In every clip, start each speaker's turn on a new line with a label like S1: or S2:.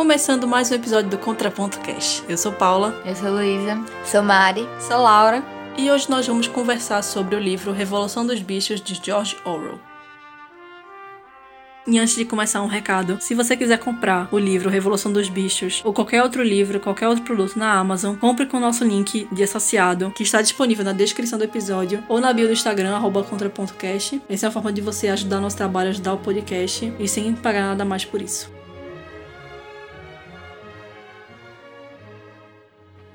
S1: Começando mais um episódio do Contraponto Cash. Eu sou Paula.
S2: Eu sou Luísa. Sou Mari.
S3: Sou Laura.
S1: E hoje nós vamos conversar sobre o livro Revolução dos Bichos de George Orwell. E antes de começar um recado, se você quiser comprar o livro Revolução dos Bichos ou qualquer outro livro, qualquer outro produto na Amazon, compre com o nosso link de associado, que está disponível na descrição do episódio ou na bio do Instagram, arroba contra.cast. Essa é a forma de você ajudar nosso trabalho, ajudar o podcast e sem pagar nada mais por isso.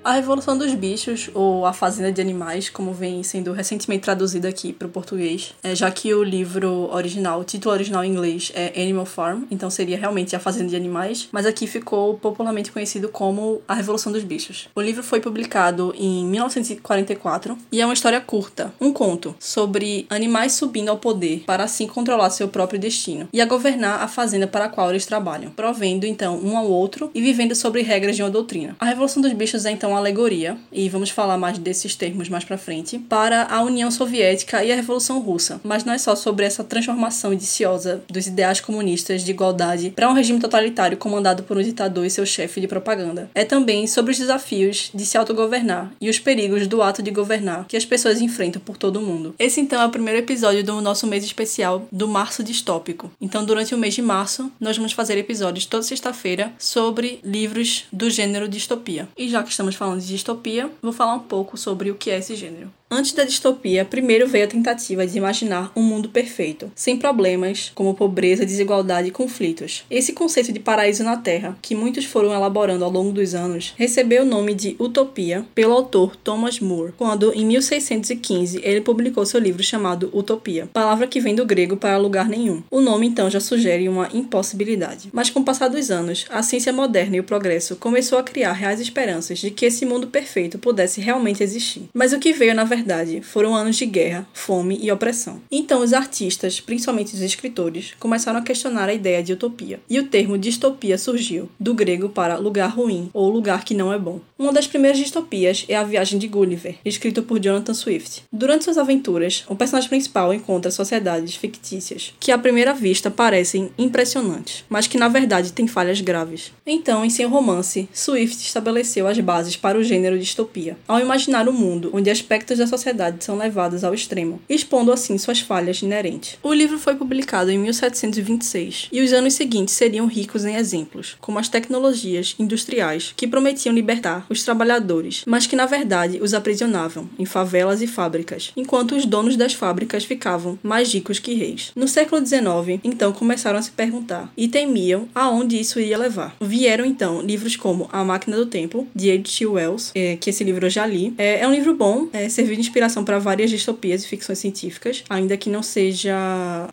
S1: A Revolução dos Bichos, ou A Fazenda de Animais, como vem sendo recentemente traduzido aqui para o português, é, já que o livro original, o título original em inglês é Animal Farm, então seria realmente A Fazenda de Animais, mas aqui ficou popularmente conhecido como A Revolução dos Bichos. O livro foi publicado em 1944 e é uma história curta, um conto, sobre animais subindo ao poder para assim controlar seu próprio destino e a governar a fazenda para a qual eles trabalham, provendo então um ao outro e vivendo sobre regras de uma doutrina. A Revolução dos Bichos é então uma alegoria, e vamos falar mais desses termos mais para frente, para a União Soviética e a Revolução Russa. Mas não é só sobre essa transformação indiciosa dos ideais comunistas de igualdade para um regime totalitário comandado por um ditador e seu chefe de propaganda. É também sobre os desafios de se autogovernar e os perigos do ato de governar que as pessoas enfrentam por todo o mundo. Esse então é o primeiro episódio do nosso mês especial do Março Distópico. Então, durante o mês de março, nós vamos fazer episódios toda sexta-feira sobre livros do gênero distopia. E já que estamos falando falando de distopia, vou falar um pouco sobre o que é esse gênero. Antes da distopia, primeiro veio a tentativa de imaginar um mundo perfeito, sem problemas como pobreza, desigualdade e conflitos. Esse conceito de paraíso na Terra, que muitos foram elaborando ao longo dos anos, recebeu o nome de Utopia pelo autor Thomas More, quando em 1615 ele publicou seu livro chamado Utopia, palavra que vem do grego para lugar nenhum. O nome então já sugere uma impossibilidade. Mas com o passar dos anos, a ciência moderna e o progresso começou a criar reais esperanças de que esse mundo perfeito pudesse realmente existir. Mas o que veio na verdade, foram anos de guerra, fome e opressão. Então, os artistas, principalmente os escritores, começaram a questionar a ideia de utopia. E o termo distopia surgiu, do grego para lugar ruim ou lugar que não é bom. Uma das primeiras distopias é A Viagem de Gulliver, escrito por Jonathan Swift. Durante suas aventuras, o personagem principal encontra sociedades fictícias que à primeira vista parecem impressionantes, mas que na verdade têm falhas graves. Então, em seu romance, Swift estabeleceu as bases para o gênero distopia, ao imaginar um mundo onde aspectos da sociedade são levadas ao extremo, expondo assim suas falhas inerentes. O livro foi publicado em 1726 e os anos seguintes seriam ricos em exemplos, como as tecnologias industriais que prometiam libertar os trabalhadores, mas que na verdade os aprisionavam em favelas e fábricas, enquanto os donos das fábricas ficavam mais ricos que reis. No século XIX, então começaram a se perguntar e temiam aonde isso iria levar. Vieram então livros como A Máquina do Tempo, de H.G. Wells, é, que esse livro eu já li. É, é um livro bom, é, serviu de inspiração para várias distopias e ficções científicas, ainda que não seja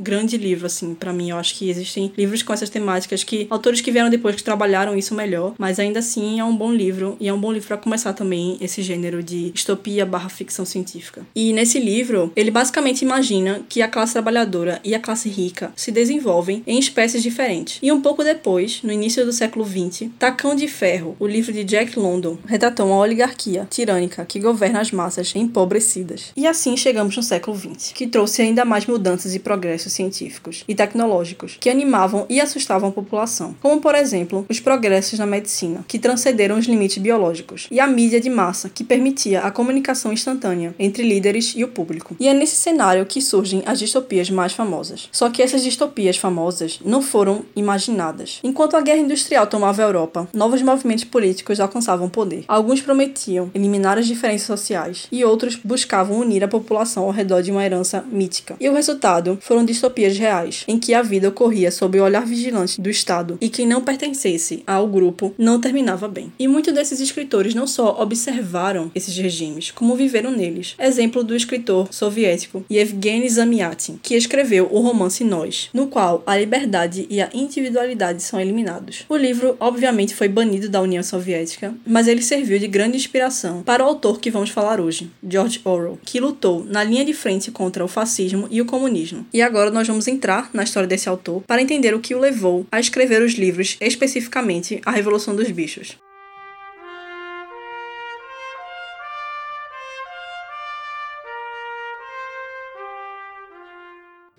S1: grande livro, assim, para mim. Eu acho que existem livros com essas temáticas que autores que vieram depois que trabalharam isso melhor, mas ainda assim é um bom livro e é um bom livro para começar também esse gênero de distopia barra ficção científica. E nesse livro, ele basicamente imagina que a classe trabalhadora e a classe rica se desenvolvem em espécies diferentes. E um pouco depois, no início do século XX, Tacão de Ferro, o livro de Jack London, retratou uma oligarquia tirânica que governa as massas em pobre empobrecidas. E assim chegamos no século XX, que trouxe ainda mais mudanças e progressos científicos e tecnológicos que animavam e assustavam a população, como por exemplo os progressos na medicina, que transcenderam os limites biológicos, e a mídia de massa, que permitia a comunicação instantânea entre líderes e o público. E é nesse cenário que surgem as distopias mais famosas. Só que essas distopias famosas não foram imaginadas. Enquanto a guerra industrial tomava a Europa, novos movimentos políticos alcançavam poder. Alguns prometiam eliminar as diferenças sociais e outros buscavam unir a população ao redor de uma herança mítica. E o resultado foram distopias reais, em que a vida ocorria sob o olhar vigilante do Estado e quem não pertencesse ao grupo não terminava bem. E muitos desses escritores não só observaram esses regimes, como viveram neles. Exemplo do escritor soviético Yevgeny Zamyatin, que escreveu o romance Nós, no qual a liberdade e a individualidade são eliminados. O livro, obviamente, foi banido da União Soviética, mas ele serviu de grande inspiração para o autor que vamos falar hoje, George George Orwell, que lutou na linha de frente contra o fascismo e o comunismo. E agora nós vamos entrar na história desse autor para entender o que o levou a escrever os livros, especificamente A Revolução dos Bichos.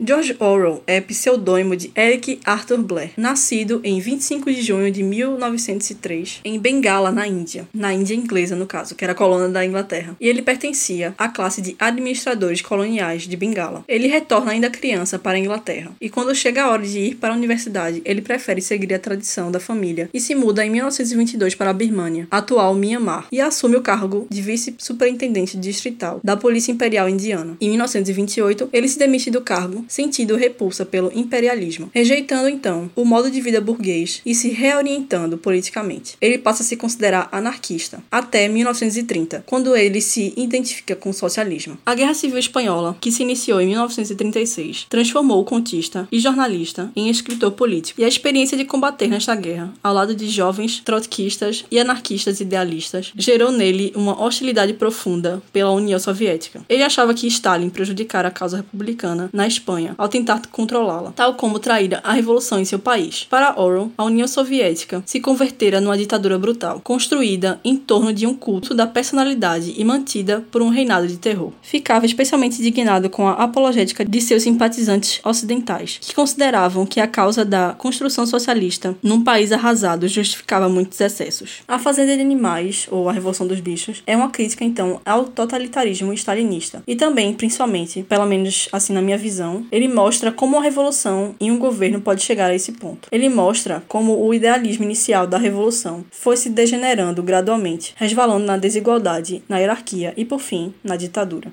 S1: George Orwell é pseudônimo de Eric Arthur Blair, nascido em 25 de junho de 1903 em Bengala, na Índia, na Índia inglesa no caso, que era colônia da Inglaterra, e ele pertencia à classe de administradores coloniais de Bengala. Ele retorna ainda criança para a Inglaterra, e quando chega a hora de ir para a universidade, ele prefere seguir a tradição da família e se muda em 1922 para a Birmânia, atual Myanmar, e assume o cargo de vice-superintendente distrital da Polícia Imperial Indiana. Em 1928, ele se demite do cargo sentindo repulsa pelo imperialismo, rejeitando então o modo de vida burguês e se reorientando politicamente. Ele passa a se considerar anarquista até 1930, quando ele se identifica com o socialismo. A Guerra Civil Espanhola, que se iniciou em 1936, transformou o contista e jornalista em escritor político, e a experiência de combater nesta guerra, ao lado de jovens trotskistas e anarquistas idealistas, gerou nele uma hostilidade profunda pela União Soviética. Ele achava que Stalin prejudicara a causa republicana na Espanha Ao tentar controlá-la, tal como traíra a revolução em seu país. Para Orwell, a União Soviética se convertera numa ditadura brutal, construída em torno de um culto da personalidade e mantida por um reinado de terror. Ficava especialmente indignado com a apologética de seus simpatizantes ocidentais, que consideravam que a causa da construção socialista num país arrasado justificava muitos excessos. A Fazenda de Animais, ou a Revolução dos Bichos, é uma crítica então ao totalitarismo stalinista e também, principalmente, pelo menos assim na minha visão, ele mostra como a revolução em um governo pode chegar a esse ponto. Ele mostra como o idealismo inicial da revolução foi se degenerando gradualmente, resvalando na desigualdade, na hierarquia e, por fim, na ditadura.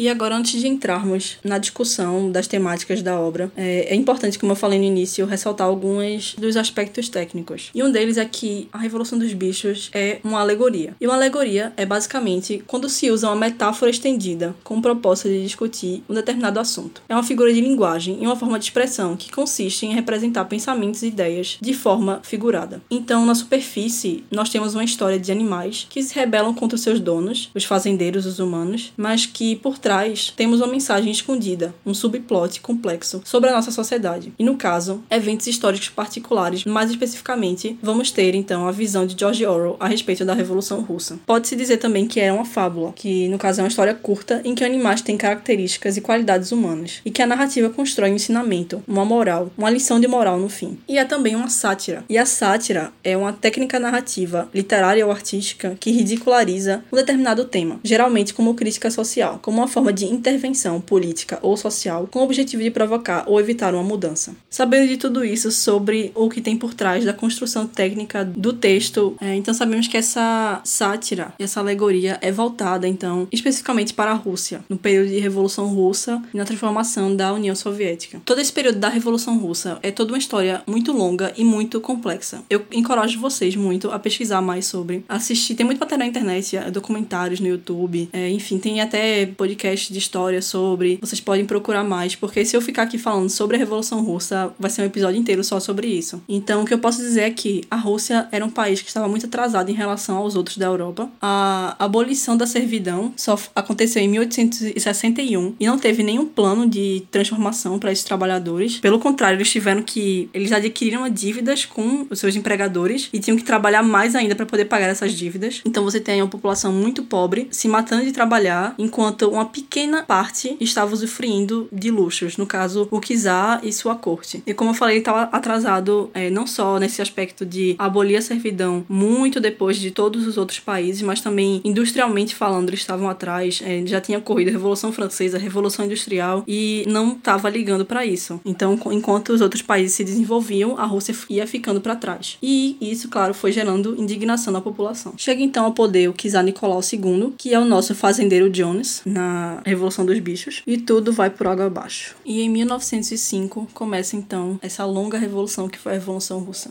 S1: E agora, antes de entrarmos na discussão das temáticas da obra, é, é, importante, como eu falei no início, ressaltar alguns dos aspectos técnicos. E um deles é que a Revolução dos Bichos é uma alegoria. E uma alegoria é basicamente quando se usa uma metáfora estendida com o propósito de discutir um determinado assunto. É uma figura de linguagem e uma forma de expressão que consiste em representar pensamentos e ideias de forma figurada. Então, na superfície, nós temos uma história de animais que se rebelam contra os seus donos, os fazendeiros, os humanos, mas que por trás trás, temos uma mensagem escondida, um subplot complexo sobre a nossa sociedade. E no caso, eventos históricos particulares, mais especificamente, vamos ter então a visão de George Orwell a respeito da Revolução Russa. Pode-se dizer também que é uma fábula, que no caso é uma história curta em que animais têm características e qualidades humanas, e que a narrativa constrói um ensinamento, uma moral, uma lição de moral no fim. E é também uma sátira. E a sátira é uma técnica narrativa, literária ou artística, que ridiculariza um determinado tema, geralmente como crítica social, como uma forma forma de intervenção política ou social com o objetivo de provocar ou evitar uma mudança. Sabendo de tudo isso sobre o que tem por trás da construção técnica do texto, é, então sabemos que essa sátira, essa alegoria é voltada, então, especificamente para a Rússia, no período de Revolução Russa e na transformação da União Soviética. Todo esse período da Revolução Russa é toda uma história muito longa e muito complexa. Eu encorajo vocês muito a pesquisar mais sobre, assistir. Tem muito material na internet, é, documentários no YouTube, é, enfim, tem até podcast podcast de história sobre. Vocês podem procurar mais, porque se eu ficar aqui falando sobre a Revolução Russa, vai ser um episódio inteiro só sobre isso. Então, o que eu posso dizer é que a Rússia era um país que estava muito atrasado em relação aos outros da Europa. A abolição da servidão só aconteceu em 1861 e não teve nenhum plano de transformação para esses trabalhadores. Pelo contrário, eles tiveram que. Eles adquiriram dívidas com os seus empregadores e tinham que trabalhar mais ainda para poder pagar essas dívidas. Então, você tem uma população muito pobre se matando de trabalhar, enquanto uma pequena parte estava usufruindo de luxos, no caso, o czar e sua corte. E como eu falei, ele estava atrasado é, não só nesse aspecto de abolir a servidão muito depois de todos os outros países, mas também industrialmente falando, eles estavam atrás. É, já tinha ocorrido a Revolução Francesa, a Revolução Industrial, e não estava ligando para isso. Então, enquanto os outros países se desenvolviam, a Rússia ia ficando para trás. E isso, claro, foi gerando indignação na população. Chega então ao poder o czar Nicolau II, que é o nosso fazendeiro Jones, na Revolução dos Bichos, e tudo vai por água abaixo. E em 1905 começa então essa longa revolução que foi a Revolução Russa.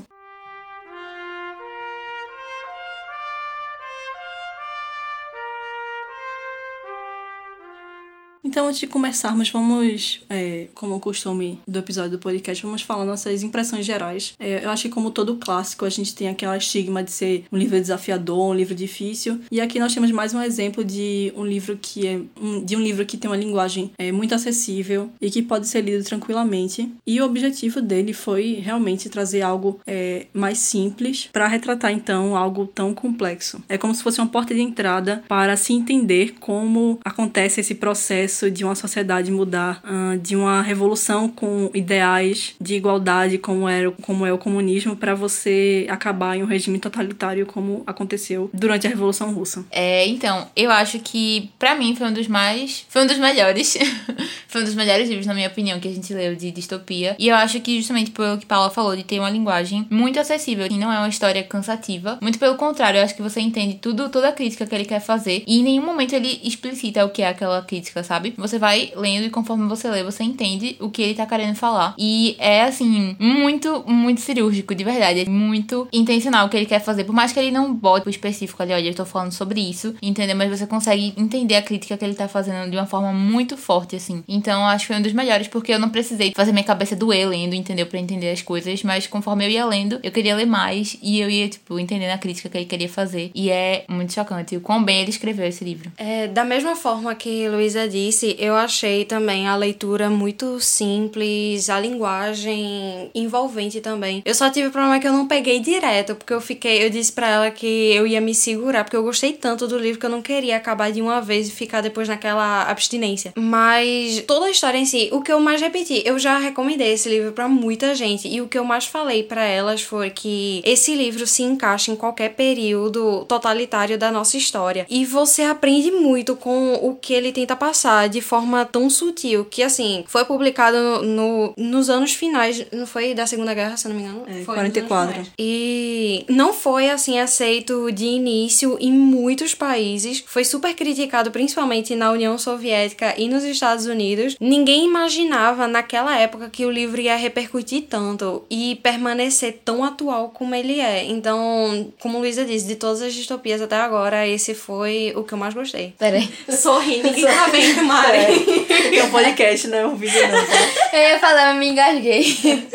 S1: Então, antes de começarmos, vamos, é, como o costume do episódio do podcast, vamos falar nossas impressões gerais. É, eu acho que, como todo clássico, a gente tem aquela estigma de ser um livro desafiador, um livro difícil. E aqui nós temos mais um exemplo de um livro que é um, de um livro que tem uma linguagem é, muito acessível e que pode ser lido tranquilamente. E o objetivo dele foi realmente trazer algo é, mais simples para retratar então algo tão complexo. É como se fosse uma porta de entrada para se entender como acontece esse processo de uma sociedade mudar, de uma revolução com ideais de igualdade como é, como é o comunismo para você acabar em um regime totalitário como aconteceu durante a Revolução Russa.
S2: É, então, eu acho que para mim foi um dos mais, foi um dos melhores. foi um dos melhores livros na minha opinião que a gente leu de distopia. E eu acho que justamente pelo que Paula falou de ter uma linguagem muito acessível, que não é uma história cansativa, muito pelo contrário, eu acho que você entende tudo, toda a crítica que ele quer fazer e em nenhum momento ele explicita o que é aquela crítica, sabe? Você vai lendo e conforme você lê, você entende o que ele tá querendo falar. E é assim, muito, muito cirúrgico, de verdade. É muito intencional o que ele quer fazer. Por mais que ele não bote o específico ali, olha, eu tô falando sobre isso, entendeu? Mas você consegue entender a crítica que ele tá fazendo de uma forma muito forte, assim. Então, acho que foi um dos melhores, porque eu não precisei fazer minha cabeça doer lendo, entendeu? Pra entender as coisas. Mas conforme eu ia lendo, eu queria ler mais e eu ia, tipo, entendendo a crítica que ele queria fazer. E é muito chocante o quão bem ele escreveu esse livro.
S3: É, da mesma forma que Luísa disse, eu achei também a leitura muito simples, a linguagem envolvente também. Eu só tive problema que eu não peguei direto, porque eu fiquei, eu disse para ela que eu ia me segurar, porque eu gostei tanto do livro que eu não queria acabar de uma vez e ficar depois naquela abstinência. Mas toda a história em si, o que eu mais repeti, eu já recomendei esse livro para muita gente e o que eu mais falei para elas foi que esse livro se encaixa em qualquer período totalitário da nossa história e você aprende muito com o que ele tenta passar de forma tão sutil que assim, foi publicado no, no nos anos finais, não foi da Segunda Guerra, se não me engano?
S1: É,
S3: foi
S1: 44.
S3: E não foi assim aceito de início em muitos países. Foi super criticado principalmente na União Soviética e nos Estados Unidos. Ninguém imaginava naquela época que o livro ia repercutir tanto e permanecer tão atual como ele é. Então, como Luísa disse, de todas as distopias até agora, esse foi o que eu mais gostei.
S2: Peraí.
S3: Sorri, ninguém tá vendo, Mari.
S1: É um podcast, né? Um vídeo não, tá?
S2: Eu ia falar, mas me engasguei.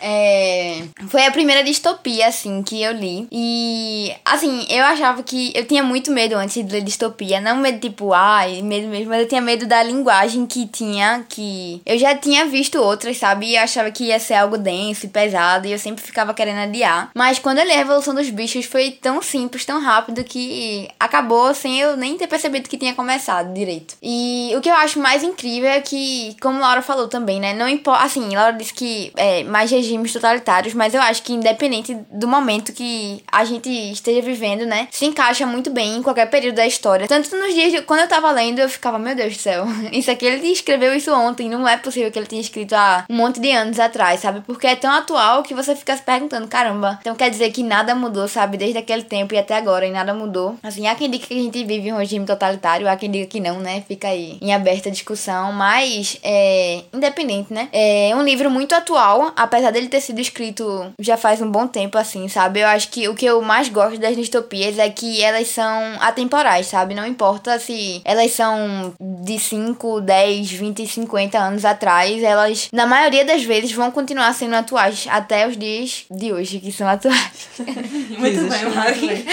S2: É, foi a primeira distopia, assim, que eu li. E, assim, eu achava que. Eu tinha muito medo antes de ler distopia. Não medo, tipo, ai, medo mesmo, mas eu tinha medo da linguagem que tinha. Que eu já tinha visto outras, sabe? E eu achava que ia ser algo denso e pesado. E eu sempre ficava querendo adiar. Mas quando eu li a Revolução dos Bichos, foi tão simples, tão rápido que acabou sem eu nem ter percebido que tinha começado direito. E o que eu acho mais incrível é que, como Laura falou também, né? Não importa. Assim, Laura disse que é mais regimes totalitários, mas eu acho que independente do momento que a gente esteja vivendo, né, se encaixa muito bem em qualquer período da história. Tanto nos dias de, quando eu tava lendo, eu ficava, meu Deus do céu, isso aqui ele escreveu isso ontem, não é possível que ele tenha escrito há um monte de anos atrás, sabe? Porque é tão atual que você fica se perguntando, caramba, então quer dizer que nada mudou, sabe, desde aquele tempo e até agora, e nada mudou. Assim, há quem diga que a gente vive um regime totalitário, há quem diga que não, né? Fica aí em aberta discussão, mas é independente, né? É um livro muito atual, apesar dele ter sido escrito já faz um bom tempo, assim, sabe? Eu acho que o que eu mais gosto das distopias é que elas são atemporais, sabe? Não importa se elas são de 5, 10, 20, 50 anos atrás, elas, na maioria das vezes, vão continuar sendo atuais até os dias de hoje, que são atuais.
S3: Muito bem, Mari.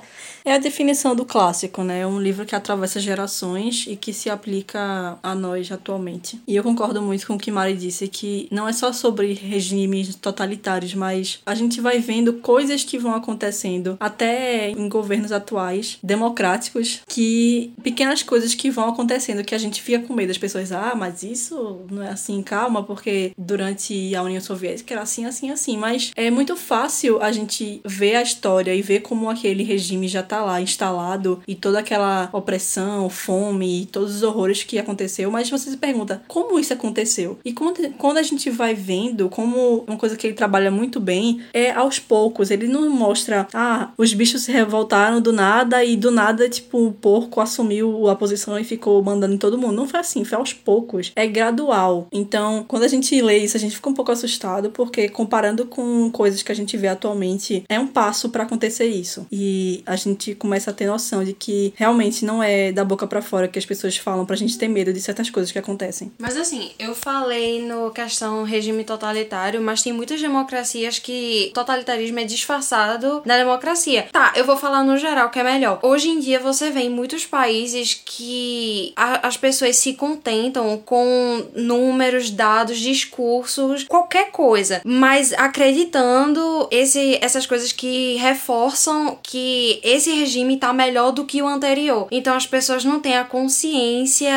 S1: É a definição do clássico, né? É um livro que atravessa gerações e que se aplica a nós atualmente. E eu concordo muito com o que Mari disse, que não é só sobre regimes totalitários, mas a gente vai vendo coisas que vão acontecendo até em governos atuais, democráticos, que pequenas coisas que vão acontecendo que a gente fica com medo. As pessoas, ah, mas isso não é assim, calma, porque durante a União Soviética era assim, assim, assim. Mas é muito fácil a gente ver a história e ver como aquele regime já tá lá instalado e toda aquela opressão, fome e todos os horrores que aconteceu, mas você se pergunta como isso aconteceu? E quando, quando a gente vai vendo, como uma coisa que ele trabalha muito bem é aos poucos, ele não mostra, ah, os bichos se revoltaram do nada e do nada, tipo, o porco assumiu a posição e ficou mandando em todo mundo. Não foi assim, foi aos poucos, é gradual. Então, quando a gente lê isso, a gente fica um pouco assustado, porque comparando com coisas que a gente vê atualmente, é um passo para acontecer isso. E a gente gente começa a ter noção de que realmente não é da boca para fora que as pessoas falam pra gente ter medo de certas coisas que acontecem.
S3: Mas assim, eu falei no questão regime totalitário, mas tem muitas democracias que totalitarismo é disfarçado na democracia. Tá, eu vou falar no geral que é melhor. Hoje em dia você vê em muitos países que a, as pessoas se contentam com números, dados, discursos, qualquer coisa, mas acreditando esse, essas coisas que reforçam que esse regime tá melhor do que o anterior. Então as pessoas não têm a consciência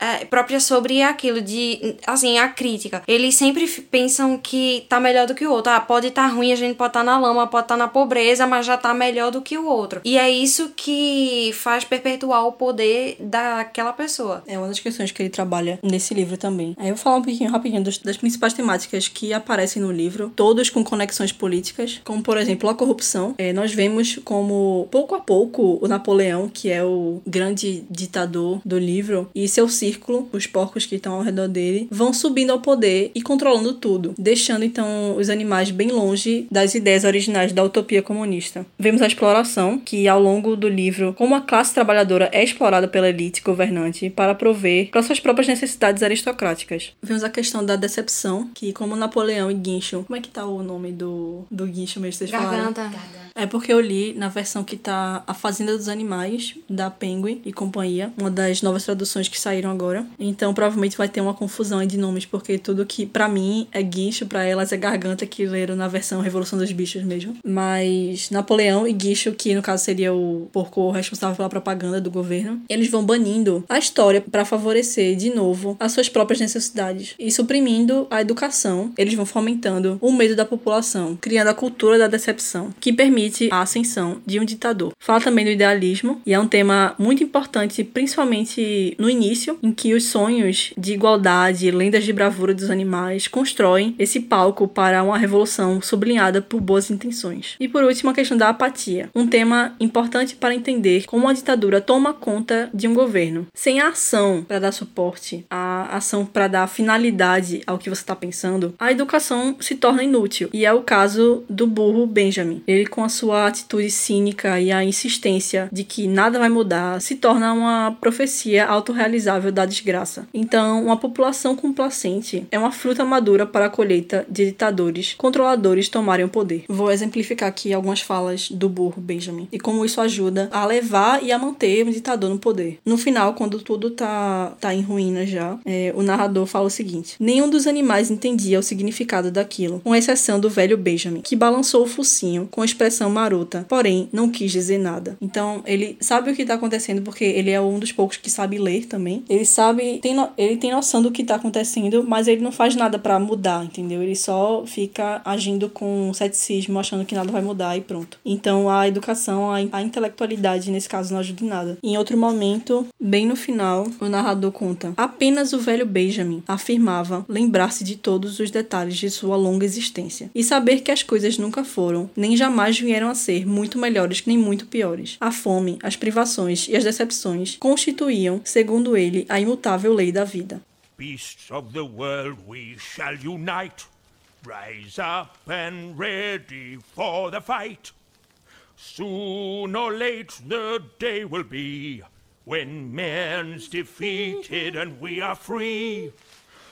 S3: é, própria sobre aquilo de assim a crítica. Eles sempre pensam que tá melhor do que o outro. Ah, pode estar tá ruim, a gente pode estar tá na lama, pode estar tá na pobreza, mas já tá melhor do que o outro. E é isso que faz perpetuar o poder daquela pessoa.
S1: É uma das questões que ele trabalha nesse livro também. Aí eu vou falar um pouquinho rapidinho das, das principais temáticas que aparecem no livro, todas com conexões políticas, como por exemplo a corrupção. É, nós vemos como pouco a pouco o Napoleão, que é o grande ditador do livro, e seu círculo, os porcos que estão ao redor dele, vão subindo ao poder e controlando tudo, deixando então os animais bem longe das ideias originais da utopia comunista. Vemos a exploração, que ao longo do livro, como a classe trabalhadora é explorada pela elite governante para prover para suas próprias necessidades aristocráticas. Vemos a questão da decepção, que como Napoleão e Guincho, como é que tá o nome do, do Guincho mesmo vocês
S3: Garganta.
S1: falaram? É porque eu li na versão que tá A Fazenda dos Animais, da Penguin e companhia, uma das novas traduções que saíram agora. Então provavelmente vai ter uma confusão de nomes, porque tudo que para mim é guincho, para elas é garganta, que leram na versão Revolução dos Bichos mesmo. Mas Napoleão e Guincho, que no caso seria o porco responsável pela propaganda do governo, eles vão banindo a história para favorecer de novo as suas próprias necessidades e suprimindo a educação. Eles vão fomentando o medo da população, criando a cultura da decepção, que permite a ascensão de um ditador. Fala também do idealismo e é um tema muito importante, principalmente no início, em que os sonhos de igualdade, lendas de bravura dos animais constroem esse palco para uma revolução sublinhada por boas intenções. E por último, a questão da apatia, um tema importante para entender como a ditadura toma conta de um governo. Sem a ação para dar suporte, a ação para dar finalidade ao que você está pensando, a educação se torna inútil. E é o caso do burro Benjamin. Ele, com a sua atitude cínica e a insistência de que nada vai mudar, se torna uma profecia autorrealizável da desgraça. Então, uma população complacente é uma fruta madura para a colheita de ditadores controladores tomarem o poder. Vou exemplificar aqui algumas falas do burro Benjamin e como isso ajuda a levar e a manter o ditador no poder. No final, quando tudo tá, tá em ruínas já, é, o narrador fala o seguinte: Nenhum dos animais entendia o significado daquilo, com exceção do velho Benjamin, que balançou o focinho com expressão marota, porém não quis dizer nada. Então, ele sabe o que tá acontecendo porque ele é um dos poucos que sabe ler também. Ele sabe, tem no, ele tem noção do que tá acontecendo, mas ele não faz nada para mudar, entendeu? Ele só fica agindo com ceticismo, achando que nada vai mudar e pronto. Então, a educação, a, a intelectualidade nesse caso não ajuda em nada. Em outro momento, bem no final, o narrador conta: apenas o velho Benjamin afirmava lembrar-se de todos os detalhes de sua longa existência e saber que as coisas nunca foram, nem jamais vieram a ser muito melhores nem muito piores. A fome, as privações e as decepções constituíam, segundo ele, a imutável lei da vida. Beasts of the world, we shall unite. Rise up and ready for the fight. Soon or late the day will be when man's defeated and we are free.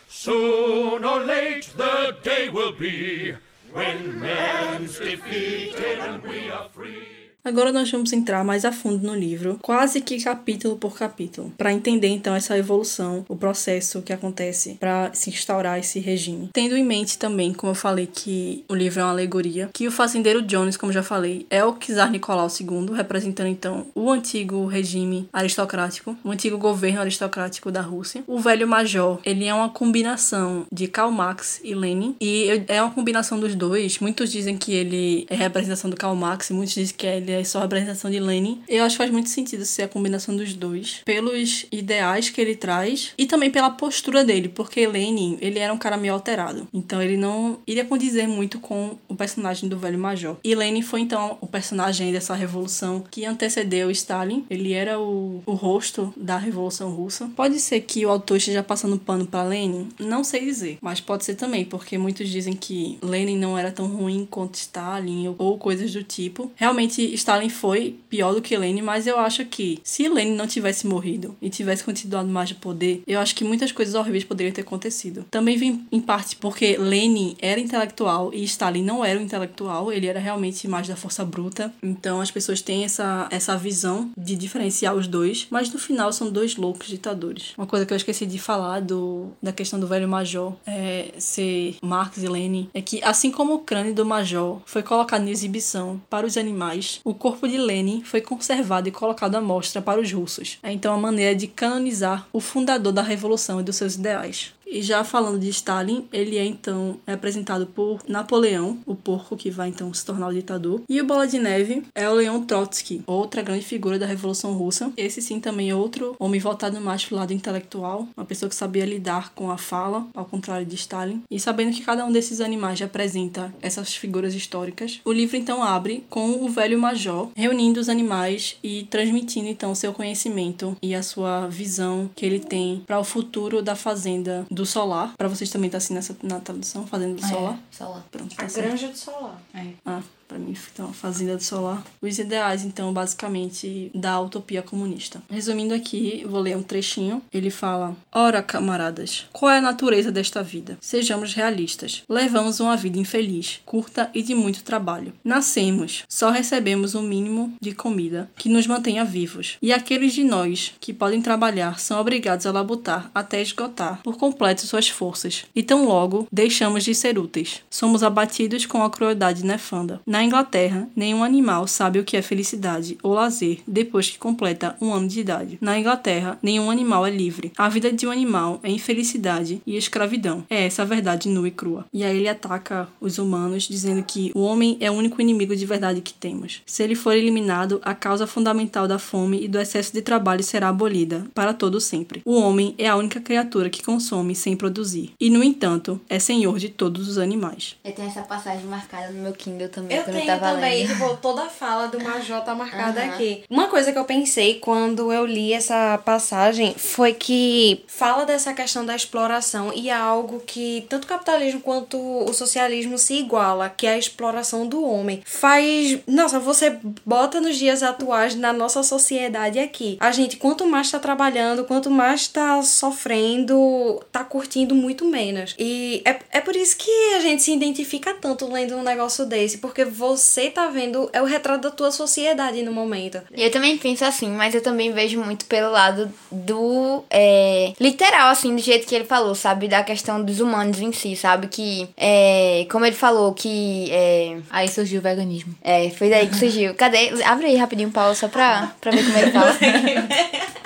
S1: Soon or late the day will be when man's defeated and we are free. Agora nós vamos entrar mais a fundo no livro, quase que capítulo por capítulo, para entender então essa evolução, o processo que acontece para se instaurar esse regime. Tendo em mente também, como eu falei, que o livro é uma alegoria, que o fazendeiro Jones, como já falei, é o czar Nicolau II, representando então o antigo regime aristocrático, o antigo governo aristocrático da Rússia. O velho major, ele é uma combinação de Karl Marx e Lenin, e é uma combinação dos dois. Muitos dizem que ele é representação do Karl Marx, e muitos dizem que ele é só a representação de Lenin. Eu acho que faz muito sentido ser a combinação dos dois, pelos ideais que ele traz e também pela postura dele, porque Lenin, ele era um cara meio alterado. Então ele não iria condizer muito com o personagem do velho major. E Lenin foi então o personagem dessa revolução que antecedeu Stalin. Ele era o, o rosto da revolução russa. Pode ser que o autor esteja passando pano para Lenin, não sei dizer, mas pode ser também, porque muitos dizem que Lenin não era tão ruim quanto Stalin ou coisas do tipo. Realmente Stalin foi pior do que Lenin, mas eu acho que se Lenin não tivesse morrido e tivesse continuado mais de poder, eu acho que muitas coisas horríveis poderiam ter acontecido. Também vem em parte porque Lenin era intelectual e Stalin não era um intelectual, ele era realmente mais da força bruta. Então as pessoas têm essa, essa visão de diferenciar os dois, mas no final são dois loucos ditadores. Uma coisa que eu esqueci de falar do, da questão do velho major é, ser Marx e Lenin é que, assim como o crânio do major foi colocado em exibição para os animais, o corpo de Lenin foi conservado e colocado à mostra para os russos. É então a maneira de canonizar o fundador da revolução e dos seus ideais. E já falando de Stalin, ele é então apresentado por Napoleão, o porco que vai então se tornar o ditador. E o Bola de Neve é o Leon Trotsky, outra grande figura da Revolução Russa. Esse sim também é outro homem voltado mais pro lado intelectual, uma pessoa que sabia lidar com a fala, ao contrário de Stalin. E sabendo que cada um desses animais representa essas figuras históricas, o livro então abre com o velho major reunindo os animais e transmitindo então seu conhecimento e a sua visão que ele tem para o futuro da fazenda do Solar. Pra vocês também tá assim nessa, na tradução, Fazenda do Solar.
S2: É, solar.
S1: Pronto, tá
S3: A
S1: certo.
S3: Granja do Solar.
S2: É.
S1: Ah, pra mim, então, a Fazenda do Solar. Os ideais, então, basicamente, da utopia comunista. Resumindo aqui, vou ler um trechinho. Ele fala: Ora, camaradas, qual é a natureza desta vida? Sejamos realistas. Levamos uma vida infeliz, curta e de muito trabalho. Nascemos, só recebemos o mínimo de comida que nos mantenha vivos. E aqueles de nós que podem trabalhar são obrigados a labutar até esgotar por completo suas forças. E tão logo deixamos de ser úteis. Somos abatidos com a crueldade nefanda. Na Inglaterra, nenhum animal sabe o que é felicidade ou lazer depois que completa um ano de idade. Na Inglaterra, nenhum animal é livre. A vida de um animal é infelicidade e escravidão. É essa a verdade nua e crua. E aí ele ataca os humanos, dizendo que o homem é o único inimigo de verdade que temos. Se ele for eliminado, a causa fundamental da fome e do excesso de trabalho será abolida para todo sempre. O homem é a única criatura que consome sem produzir. E, no entanto, é senhor de todos os animais.
S2: Eu tenho essa passagem marcada no meu Kindle também,
S3: Eu tenho
S2: eu tava
S3: também,
S2: lendo.
S3: tipo, toda a fala do Major tá marcada
S2: Aham.
S3: aqui. Uma coisa que eu pensei quando eu li essa passagem foi que fala dessa questão da exploração e é algo que tanto o capitalismo quanto o socialismo se iguala, que é a exploração do homem. Faz. Nossa, você bota nos dias atuais na nossa sociedade aqui. A gente, quanto mais tá trabalhando, quanto mais tá sofrendo, tá curtindo muito menos. E é, é por isso que a gente se identifica tanto lendo um negócio desse, porque você tá vendo, é o retrato da tua sociedade no momento.
S2: E eu também penso assim, mas eu também vejo muito pelo lado do é, literal, assim, do jeito que ele falou, sabe? Da questão dos humanos em si, sabe? Que, é, como ele falou, que. É,
S4: Aí surgiu o veganismo.
S2: é, foi daí que surgiu. Cadê? Abre aí rapidinho, Paulo, só pra, pra ver como ele fala.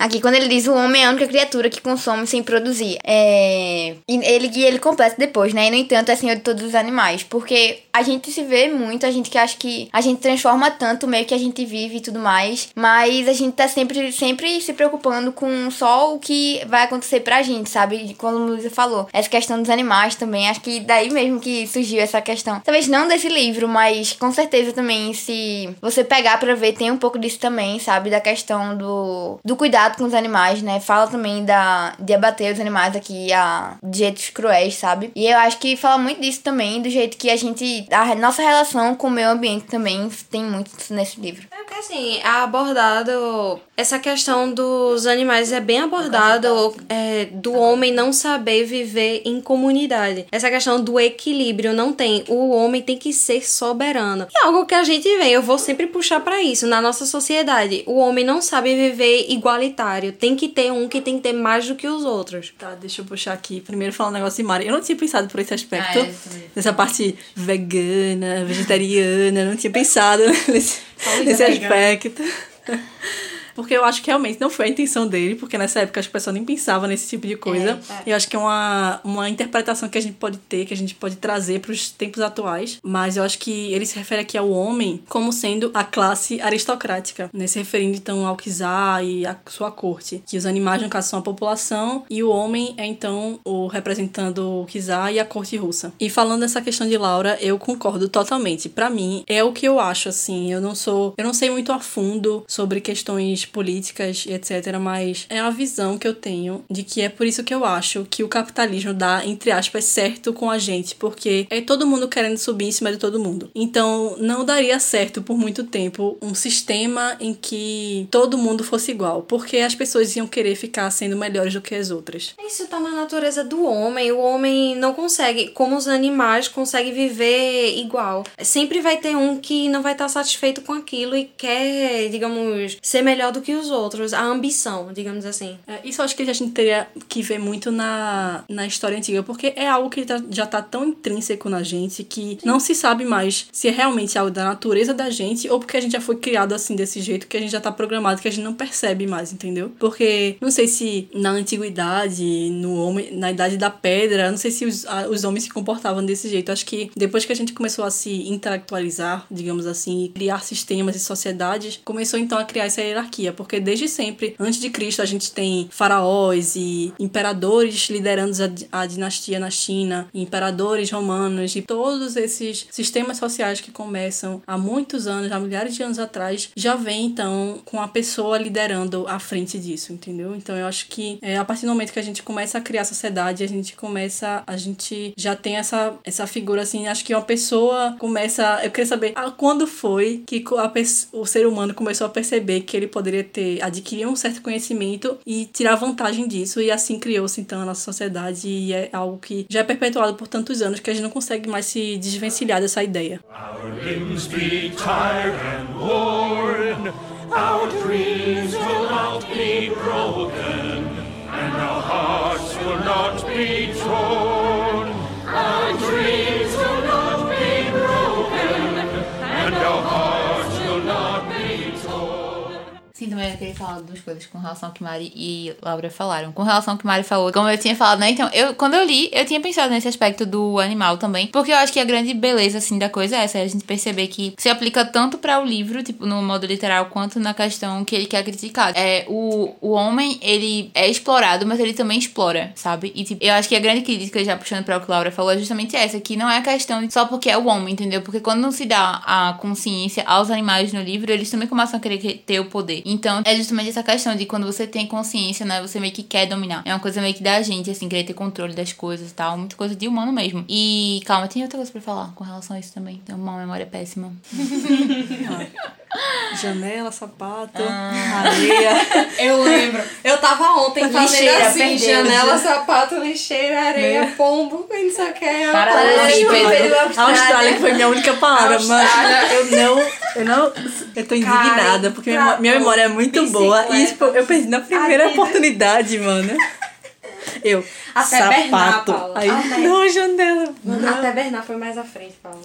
S2: Aqui, quando ele diz o homem é a única criatura que consome sem produzir. É... E ele, e ele completa depois, né? E, no entanto, é senhor de todos os animais. Porque a gente se vê muito, a gente que acha que a gente transforma tanto o meio que a gente vive e tudo mais. Mas a gente tá sempre, sempre se preocupando com só o que vai acontecer pra gente, sabe? Como a Luísa falou. Essa questão dos animais também. Acho que daí mesmo que surgiu essa questão. Talvez não desse livro, mas com certeza também, se você pegar pra ver, tem um pouco disso também, sabe? Da questão do, do cuidado com os animais, né? Fala também da, de abater os animais aqui a, de jeitos cruéis, sabe? E eu acho que fala muito disso também, do jeito que a gente. A nossa relação com o meio ambiente também tem muito nesse livro.
S3: É porque assim, é abordado. Essa questão dos animais é bem abordado é, do homem não saber viver em comunidade. Essa questão do equilíbrio não tem. O homem tem que ser soberano. E é algo que a gente vê, eu vou sempre puxar pra isso. Na nossa sociedade, o homem não sabe viver igualitário. Tem que ter um que tem que ter mais do que os outros.
S1: Tá, deixa eu puxar aqui. Primeiro falar um negócio de Mari. Eu não tinha pensado por esse aspecto.
S4: Ah, é.
S1: Nessa parte vegana, vegetariana. Não tinha pensado nesse, nesse aspecto. Porque eu acho que realmente não foi a intenção dele, porque nessa época as pessoas nem pensavam nesse tipo de coisa.
S2: É,
S1: eu acho que é uma, uma interpretação que a gente pode ter, que a gente pode trazer para os tempos atuais. Mas eu acho que ele se refere aqui ao homem como sendo a classe aristocrática, né? Se referindo então ao czar e à sua corte. Que os animais, no caso, são a população e o homem é então o representando o czar e a corte russa. E falando dessa questão de Laura, eu concordo totalmente. Para mim, é o que eu acho, assim. Eu não sou. Eu não sei muito a fundo sobre questões políticas etc. Mas é a visão que eu tenho de que é por isso que eu acho que o capitalismo dá, entre aspas, certo com a gente, porque é todo mundo querendo subir em cima de todo mundo. Então, não daria certo por muito tempo um sistema em que todo mundo fosse igual, porque as pessoas iam querer ficar sendo melhores do que as outras.
S3: Isso tá na natureza do homem. O homem não consegue, como os animais, consegue viver igual. Sempre vai ter um que não vai estar satisfeito com aquilo e quer, digamos, ser melhor do que os outros. A ambição, digamos assim.
S1: É, isso eu acho que a gente teria que ver muito na, na história antiga, porque é algo que tá- já tá tão intrínseco na gente que não se sabe mais se é realmente algo da natureza da gente ou porque a gente já foi criado assim desse jeito que a gente já tá programado que a gente não percebe mais, entendeu? Porque não sei se na antiguidade, no homem, na idade da pedra, não sei se os, a- os homens se comportavam desse jeito. Acho que depois que a gente começou a se intelectualizar, digamos assim, criar sistemas e sociedades, começou então a criar essa hierarquia, porque desde sempre, antes de Cristo, a gente tem faraós e imperadores liderando a, a dinastia na China, imperadores romanos e todos esses sistemas sociais que começam há muitos anos, há milhares de anos atrás, já vem então com a pessoa liderando à frente disso, entendeu? Então eu acho que é, a partir do momento que a gente começa a criar sociedade, a gente começa, a gente já tem essa, essa figura assim, acho que uma pessoa começa, eu queria saber ah, quando foi que a, o ser humano começou a perceber que ele poderia ter, adquirir um certo conhecimento e tirar vantagem disso, e assim criou-se então a nossa sociedade, e é algo que já é perpetuado por tantos anos que a gente não consegue mais se desvencilhar dessa ideia.
S4: Our dreams will not be our will not be torn.
S5: Queria falar duas coisas com relação ao que Mari e Laura falaram. Com relação ao que Mari falou, como eu tinha falado, né? Então, eu, quando eu li, eu tinha pensado nesse aspecto do animal também. Porque eu acho que a grande beleza, assim, da coisa é essa. É a gente perceber que se aplica tanto para o livro, tipo, no modo literal, quanto na questão que ele quer criticar. É, o, o homem, ele é explorado, mas ele também explora, sabe? E, tipo, eu acho que a grande crítica, já puxando pra o que Laura falou, é justamente essa. Que não é a questão só porque é o homem, entendeu? Porque quando não se dá a consciência aos animais no livro, eles também começam a querer que- ter o poder. Então, é justamente essa questão de quando você tem consciência, né? Você meio que quer dominar. É uma coisa meio que da gente, assim, querer ter controle das coisas e tal. Muita coisa de humano mesmo. E, calma, tem outra coisa pra falar com relação a isso também. Tenho uma memória péssima.
S1: Janela, sapato, areia.
S3: Eu lembro. Eu tava ontem fazendo
S5: Lixeira,
S3: assim:
S5: perdeu,
S3: janela,
S5: viu?
S3: sapato, lixeira, areia,
S1: Meu.
S3: pombo, e não sei o que. Eu
S5: Para
S3: falei,
S5: de rir,
S3: "Ai,
S5: Pedro.
S1: A Austrália que foi minha única palavra, mas
S3: Austrália.
S1: eu não, eu não, eu tô indignada porque minha, minha memória é muito boa e tipo, eu perdi na primeira
S3: né?
S1: oportunidade, mano. Eu,
S3: Até
S1: sapato.
S3: Bernard, Paula.
S1: Aí,
S3: Até.
S1: não, janela.
S3: Mano, até Bernard foi mais à frente, Paulo.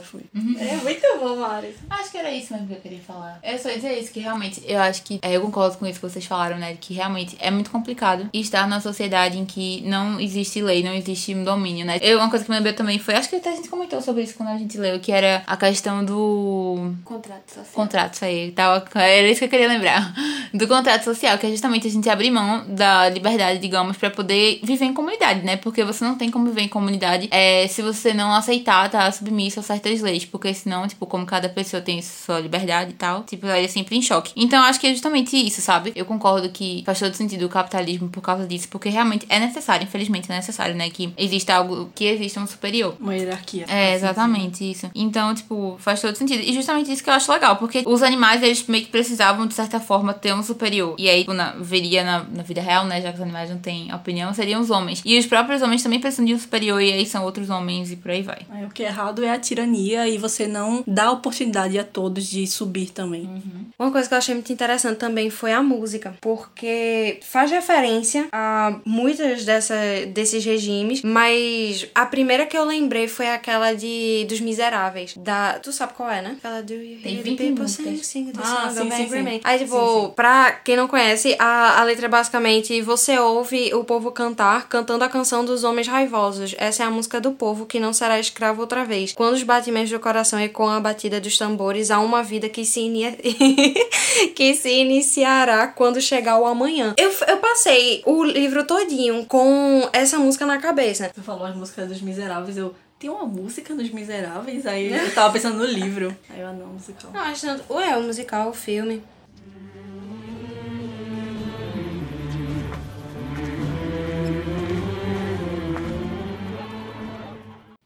S3: É muito bom, Mari.
S5: Acho que era isso mesmo que eu queria falar. Eu só ia dizer isso, que realmente, eu acho que. é, eu concordo com isso que vocês falaram, né? Que realmente é muito complicado estar numa sociedade em que não existe lei, não existe domínio, né? Eu, uma coisa que me lembrou também foi. Acho que até a gente comentou sobre isso quando a gente leu, que era a questão do.
S3: Contrato social.
S5: Contrato, isso aí. Tava, era isso que eu queria lembrar. Do contrato social, que é justamente a gente abrir mão da liberdade, digamos, pra poder viver em comunidade, né? Porque você não tem como viver em comunidade é, se você não aceitar estar submisso a certas leis. Porque senão, tipo, como cada pessoa tem sua liberdade e tal, tipo, ela é sempre em choque. Então, eu acho que é justamente isso, sabe? Eu concordo que faz todo sentido o capitalismo por causa disso, porque realmente é necessário, infelizmente é necessário, né? Que exista algo, que exista um superior.
S1: Uma hierarquia.
S5: É, exatamente isso. Então, tipo, faz todo sentido. E justamente isso que eu acho legal, porque os animais, eles meio que precisavam, de certa forma, ter um superior. E aí, tipo, na, veria na, na vida real, né, já que os animais não têm opinião, seriam os homens. E os próprios homens também precisam de um superior, e aí são outros homens, e por aí vai.
S1: Aí, o que é errado é a tirania e você não dá oportunidade a todos de subir também.
S3: Uma coisa que eu achei muito interessante também foi a música, porque faz referência a muitas dessa, desses regimes, mas a primeira que eu lembrei foi aquela de dos Miseráveis, da, tu sabe qual é, né? Aquela do You
S5: Tem
S3: Hear the
S5: 20
S3: People Sing,
S5: músicas.
S3: sing the
S1: Ah,
S3: song
S1: sim, sim, sim.
S3: Aí, tipo,
S1: Sim, sim.
S3: pra quem não conhece, a, a letra é basicamente você ouve o povo cantar, cantando a canção dos homens raivosos. Essa é a música do povo que não será escravo outra vez. Quando os batimentos do coração ecoam a batida dos tambores, há uma vida que se, ini- que se iniciará quando chegar o amanhã. Eu, eu passei o livro todinho com essa música na cabeça.
S1: Tu falou as músicas dos Miseráveis, eu. Tem uma música dos Miseráveis? Aí eu tava pensando no livro. Aí eu, ah, não, musical.
S3: Não, acho que. Ué, o musical, o filme.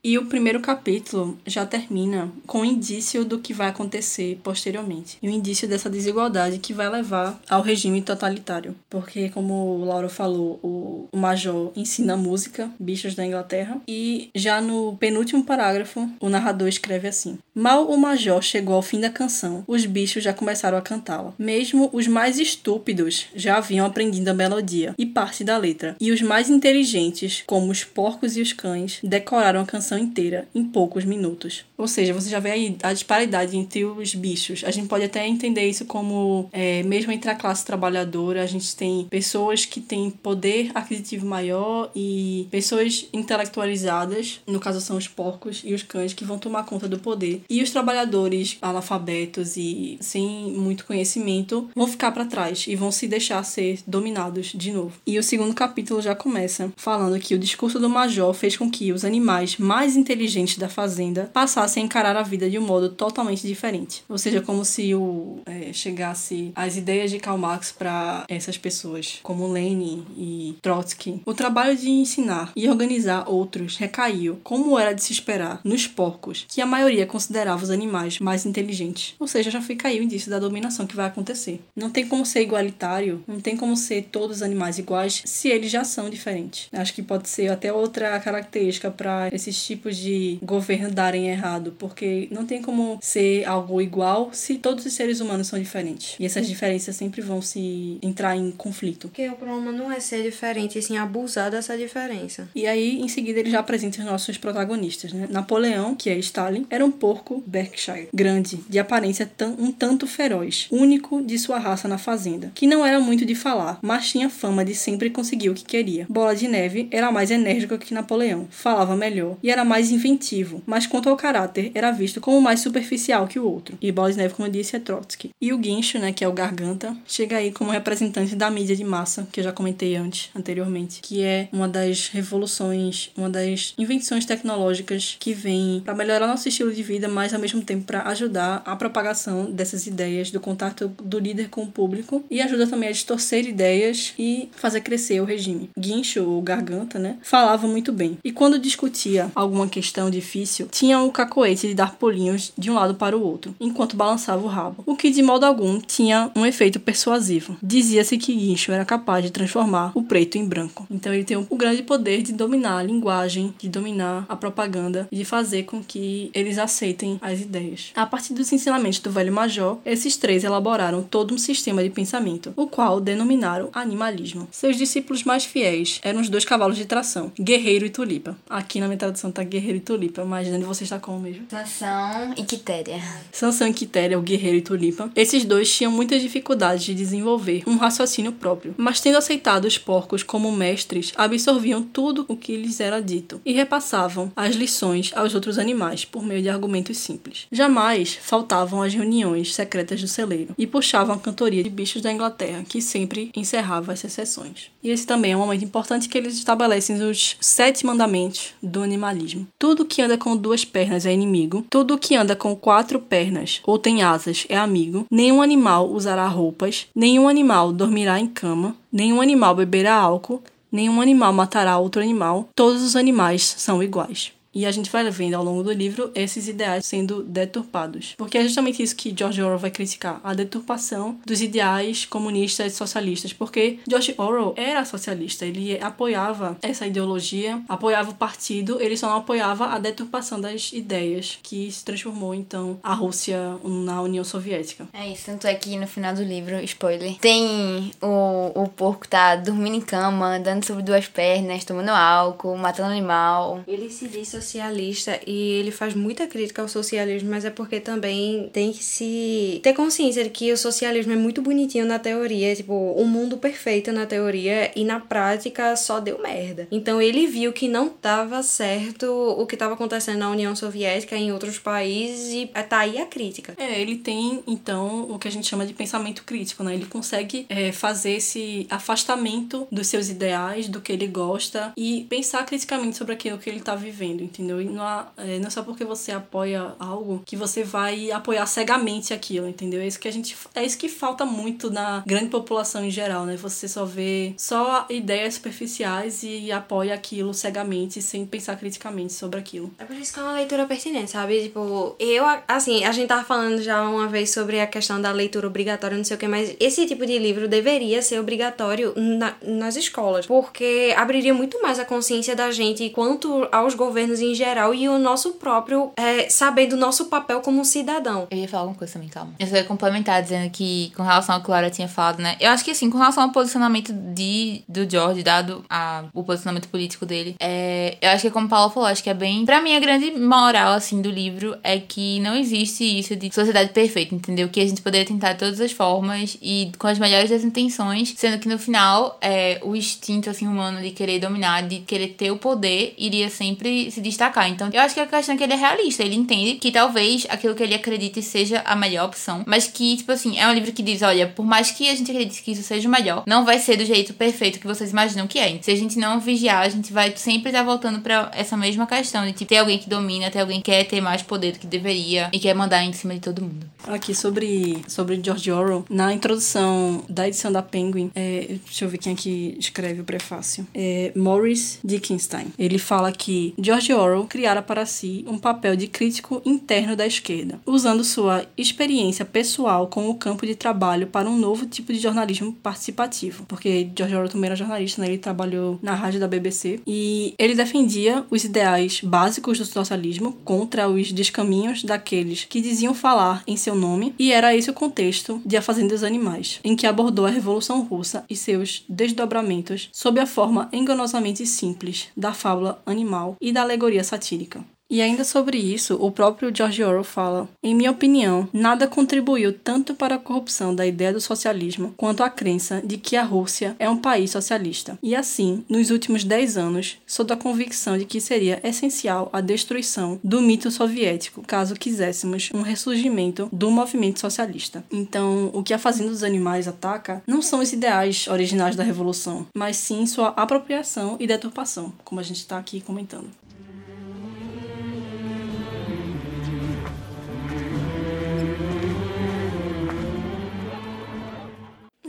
S1: E o primeiro capítulo já termina com um indício do que vai acontecer posteriormente. E o um indício dessa desigualdade que vai levar ao regime totalitário. Porque, como o Laura falou, o Major ensina música, bichos da Inglaterra, e já no penúltimo parágrafo, o narrador escreve assim: Mal o Major chegou ao fim da canção, os bichos já começaram a cantá-la. Mesmo os mais estúpidos já haviam aprendido a melodia e parte da letra, e os mais inteligentes, como os porcos e os cães, decoraram a canção inteira em poucos minutos. Ou seja, você já vê aí a disparidade entre os bichos. A gente pode até entender isso como, é, mesmo entre a classe trabalhadora, a gente tem pessoas que têm poder aquisitivo maior e pessoas intelectualizadas, no caso são os porcos e os cães, que vão tomar conta do poder. E os trabalhadores analfabetos e sem muito conhecimento vão ficar para trás e vão se deixar ser dominados de novo. E o segundo capítulo já começa falando que o discurso do major fez com que os animais mais inteligentes da fazenda passassem a encarar a vida de um modo totalmente diferente. Ou seja, como se o é, chegasse as ideias de Karl Marx para essas pessoas, como Lenin e Trotsky. O trabalho de ensinar e organizar outros recaiu, como era de se esperar, nos porcos, que a maioria considerava os animais mais inteligentes. Ou seja, já fica aí o indício da dominação que vai acontecer. Não tem como ser igualitário, não tem como ser todos os animais iguais se eles já são diferentes. Acho que pode ser até outra característica para esses tipos de governo darem errado, porque não tem como ser algo igual se todos os seres humanos são diferentes. E essas diferenças sempre vão se entrar em conflito.
S3: Porque o problema não é ser diferente, e sim abusar dessa diferença.
S1: E aí, em seguida, ele já apresenta os nossos protagonistas, né? Napoleão, que é Stalin, era um porco Berkshire, grande, de aparência um tanto feroz, único de sua raça na fazenda, que não era muito de falar, mas tinha fama de sempre conseguir o que queria. Bola de Neve era mais enérgico que Napoleão, falava melhor e era mais inventivo, mas quanto ao caráter, era visto como mais superficial que o outro. E Neve, como eu disse, é Trotsky. E o Guincho, né, que é o Garganta, chega aí como representante da mídia de massa, que eu já comentei antes, anteriormente, que é uma das revoluções, uma das invenções tecnológicas que vem para melhorar nosso estilo de vida, mas ao mesmo tempo para ajudar a propagação dessas ideias, do contato do líder com o público e ajuda também a distorcer ideias e fazer crescer o regime. Guincho, ou Garganta, né, falava muito bem. E quando discutia alguma questão difícil, tinha o cacoete de dar pulinhos de um lado para o outro, enquanto balançava o rabo, o que de modo algum tinha um efeito persuasivo. Dizia-se que Guincho era capaz de transformar o preto em branco. Então ele tem o grande poder de dominar a linguagem, de dominar a propaganda e de fazer com que eles aceitem as ideias. A partir dos ensinamentos do velho major, esses três elaboraram todo um sistema de pensamento, o qual denominaram animalismo. Seus discípulos mais fiéis eram os dois cavalos de tração, Guerreiro e Tulipa. Aqui na minha tradução tá Guerreiro e Tulipa, onde você está como mesmo?
S2: Sansão e Quitéria.
S1: Sansão e Quitéria, o Guerreiro e Tulipa. Esses dois tinham muitas dificuldades de desenvolver um raciocínio próprio, mas tendo aceitado os porcos como mestres, absorviam tudo o que lhes era dito e repassavam as lições aos outros animais por meio de argumentos simples. Jamais faltavam as reuniões secretas do celeiro e puxavam a cantoria de bichos da Inglaterra, que sempre encerrava essas sessões. E esse também é um momento importante que eles estabelecem os sete mandamentos do animalismo. Tudo que anda com duas pernas é inimigo, tudo que anda com quatro pernas ou tem asas é amigo, nenhum animal usará roupas, nenhum animal dormirá em cama, nenhum animal beberá álcool, nenhum animal matará outro animal, todos os animais são iguais. E a gente vai vendo ao longo do livro esses ideais sendo deturpados. Porque é justamente isso que George Orwell vai criticar: a deturpação dos ideais comunistas e socialistas. Porque George Orwell era socialista, ele apoiava essa ideologia, apoiava o partido, ele só não apoiava a deturpação das ideias, que se transformou então a Rússia na União Soviética.
S2: É isso, tanto é que no final do livro, spoiler, tem o, o porco tá dormindo em cama, andando sobre duas pernas, tomando álcool, matando animal.
S3: Ele se diz socialista e ele faz muita crítica ao socialismo, mas é porque também tem que se ter consciência de que o socialismo é muito bonitinho na teoria, tipo, o um mundo perfeito na teoria e na prática só deu merda. Então ele viu que não tava certo o que estava acontecendo na União Soviética em outros países e tá aí a crítica.
S1: É, ele tem então o que a gente chama de pensamento crítico, né? Ele consegue é, fazer esse afastamento dos seus ideais, do que ele gosta e pensar criticamente sobre aquilo que ele tá vivendo. Entendeu? E não, é, não é só porque você apoia algo que você vai apoiar cegamente aquilo, entendeu? É isso que a gente. É isso que falta muito na grande população em geral, né? Você só vê só ideias superficiais e apoia aquilo cegamente, sem pensar criticamente sobre aquilo.
S3: É por isso que é uma leitura pertinente, sabe? Tipo, eu, assim, a gente tava falando já uma vez sobre a questão da leitura obrigatória, não sei o que, mas esse tipo de livro deveria ser obrigatório na- nas escolas, porque abriria muito mais a consciência da gente quanto aos governos em geral e o nosso próprio, é, sabendo o nosso papel como cidadão.
S5: Eu ia falar alguma coisa também, calma. Eu só ia complementar dizendo que, com relação ao que a Laura tinha falado, né? Eu acho que, assim, com relação ao posicionamento de, do George, dado a, o posicionamento político dele, é, eu acho que, como o Paulo falou, acho que é bem. Pra mim, a grande moral, assim, do livro é que não existe isso de sociedade perfeita, entendeu? Que a gente poderia tentar de todas as formas e com as melhores das intenções, sendo que no final, é, o instinto, assim, humano de querer dominar, de querer ter o poder, iria sempre se destacar. Então, eu acho que a questão é que ele é realista. Ele entende que talvez aquilo que ele acredite seja a melhor opção, mas que, tipo assim, é um livro que diz: olha, por mais que a gente acredite que isso seja o melhor, não vai ser do jeito perfeito que vocês imaginam que é. Se a gente não vigiar, a gente vai sempre estar voltando pra essa mesma questão de tipo, ter alguém que domina, ter alguém que quer ter mais poder do que deveria e quer mandar em cima de todo mundo.
S1: Aqui sobre, sobre George Orwell, na introdução da edição da Penguin, é, deixa eu ver quem aqui escreve o prefácio. É Maurice Dickenstein. Ele fala que George Orwell criara para si um papel de crítico interno da esquerda, usando sua experiência pessoal com o campo de trabalho para um novo tipo de jornalismo participativo. Porque George Orwell também era jornalista, né? Ele trabalhou na rádio da BBC e ele defendia os ideais básicos do socialismo contra os descaminhos daqueles que diziam falar em seu nome, e era esse o contexto de A Fazenda dos Animais, em que abordou a Revolução Russa e seus desdobramentos sob a forma enganosamente simples da fábula animal e da alegoria satírica. E ainda sobre isso, o próprio George Orwell fala: Em minha opinião, nada contribuiu tanto para a corrupção da ideia do socialismo quanto a crença de que a Rússia é um país socialista. E assim, nos últimos 10 anos, sou da convicção de que seria essencial a destruição do mito soviético, caso quiséssemos um ressurgimento do movimento socialista. Então, o que a Fazenda dos Animais ataca não são os ideais originais da revolução, mas sim sua apropriação e deturpação, como a gente está aqui comentando.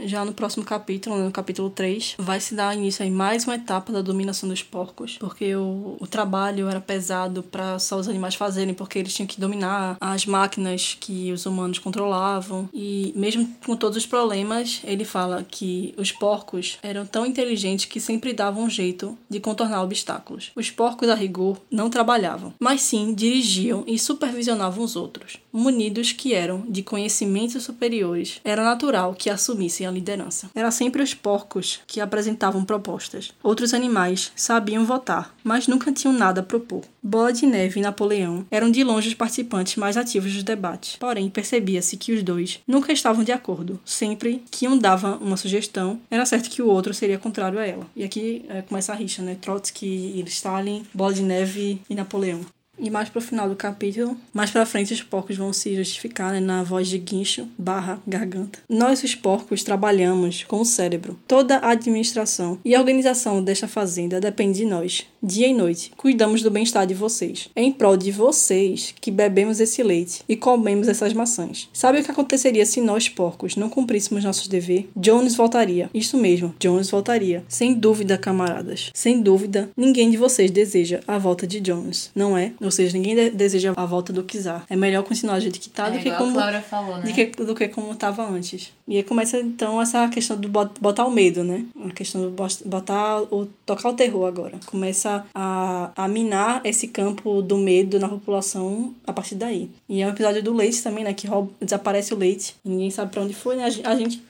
S1: Já no próximo capítulo, no capítulo 3, vai se dar início a mais uma etapa da dominação dos porcos, porque o, o trabalho era pesado para só os animais fazerem, porque eles tinham que dominar as máquinas que os humanos controlavam. E mesmo com todos os problemas, ele fala que os porcos eram tão inteligentes que sempre davam um jeito de contornar obstáculos. Os porcos, a rigor, não trabalhavam, mas sim dirigiam e supervisionavam os outros. Munidos que eram de conhecimentos superiores, era natural que assumissem liderança. Era sempre os porcos que apresentavam propostas. Outros animais sabiam votar, mas nunca tinham nada a propor. Bola de Neve e Napoleão eram de longe os participantes mais ativos dos debates. Porém, percebia-se que os dois nunca estavam de acordo. Sempre que um dava uma sugestão, era certo que o outro seria contrário a ela. E aqui é, começa a rixa, né? Trotsky, Stalin, Bola de Neve e Napoleão. E mais pro final do capítulo, mais pra frente os porcos vão se justificar né, na voz de guincho barra garganta. Nós, os porcos, trabalhamos com o cérebro. Toda a administração e a organização desta fazenda depende de nós. Dia e noite, cuidamos do bem-estar de vocês. É em prol de vocês que bebemos esse leite e comemos essas maçãs. Sabe o que aconteceria se nós, porcos, não cumpríssemos nossos deveres? Jones voltaria. Isso mesmo, Jones voltaria. Sem dúvida, camaradas. Sem dúvida, ninguém de vocês deseja a volta de Jones, não é? Ou seja, ninguém de- deseja a volta do Kizar. É melhor continuar do jeito que tá do que como
S5: falou, né?
S1: do que, do que como estava antes. E aí começa então essa questão do bot- botar o medo, né? A questão do botar o tocar o terror agora. Começa a, a minar esse campo do medo na população a partir daí. E é um episódio do leite também, né? Que rouba- desaparece o leite. Ninguém sabe pra onde foi, né? A gen- A gente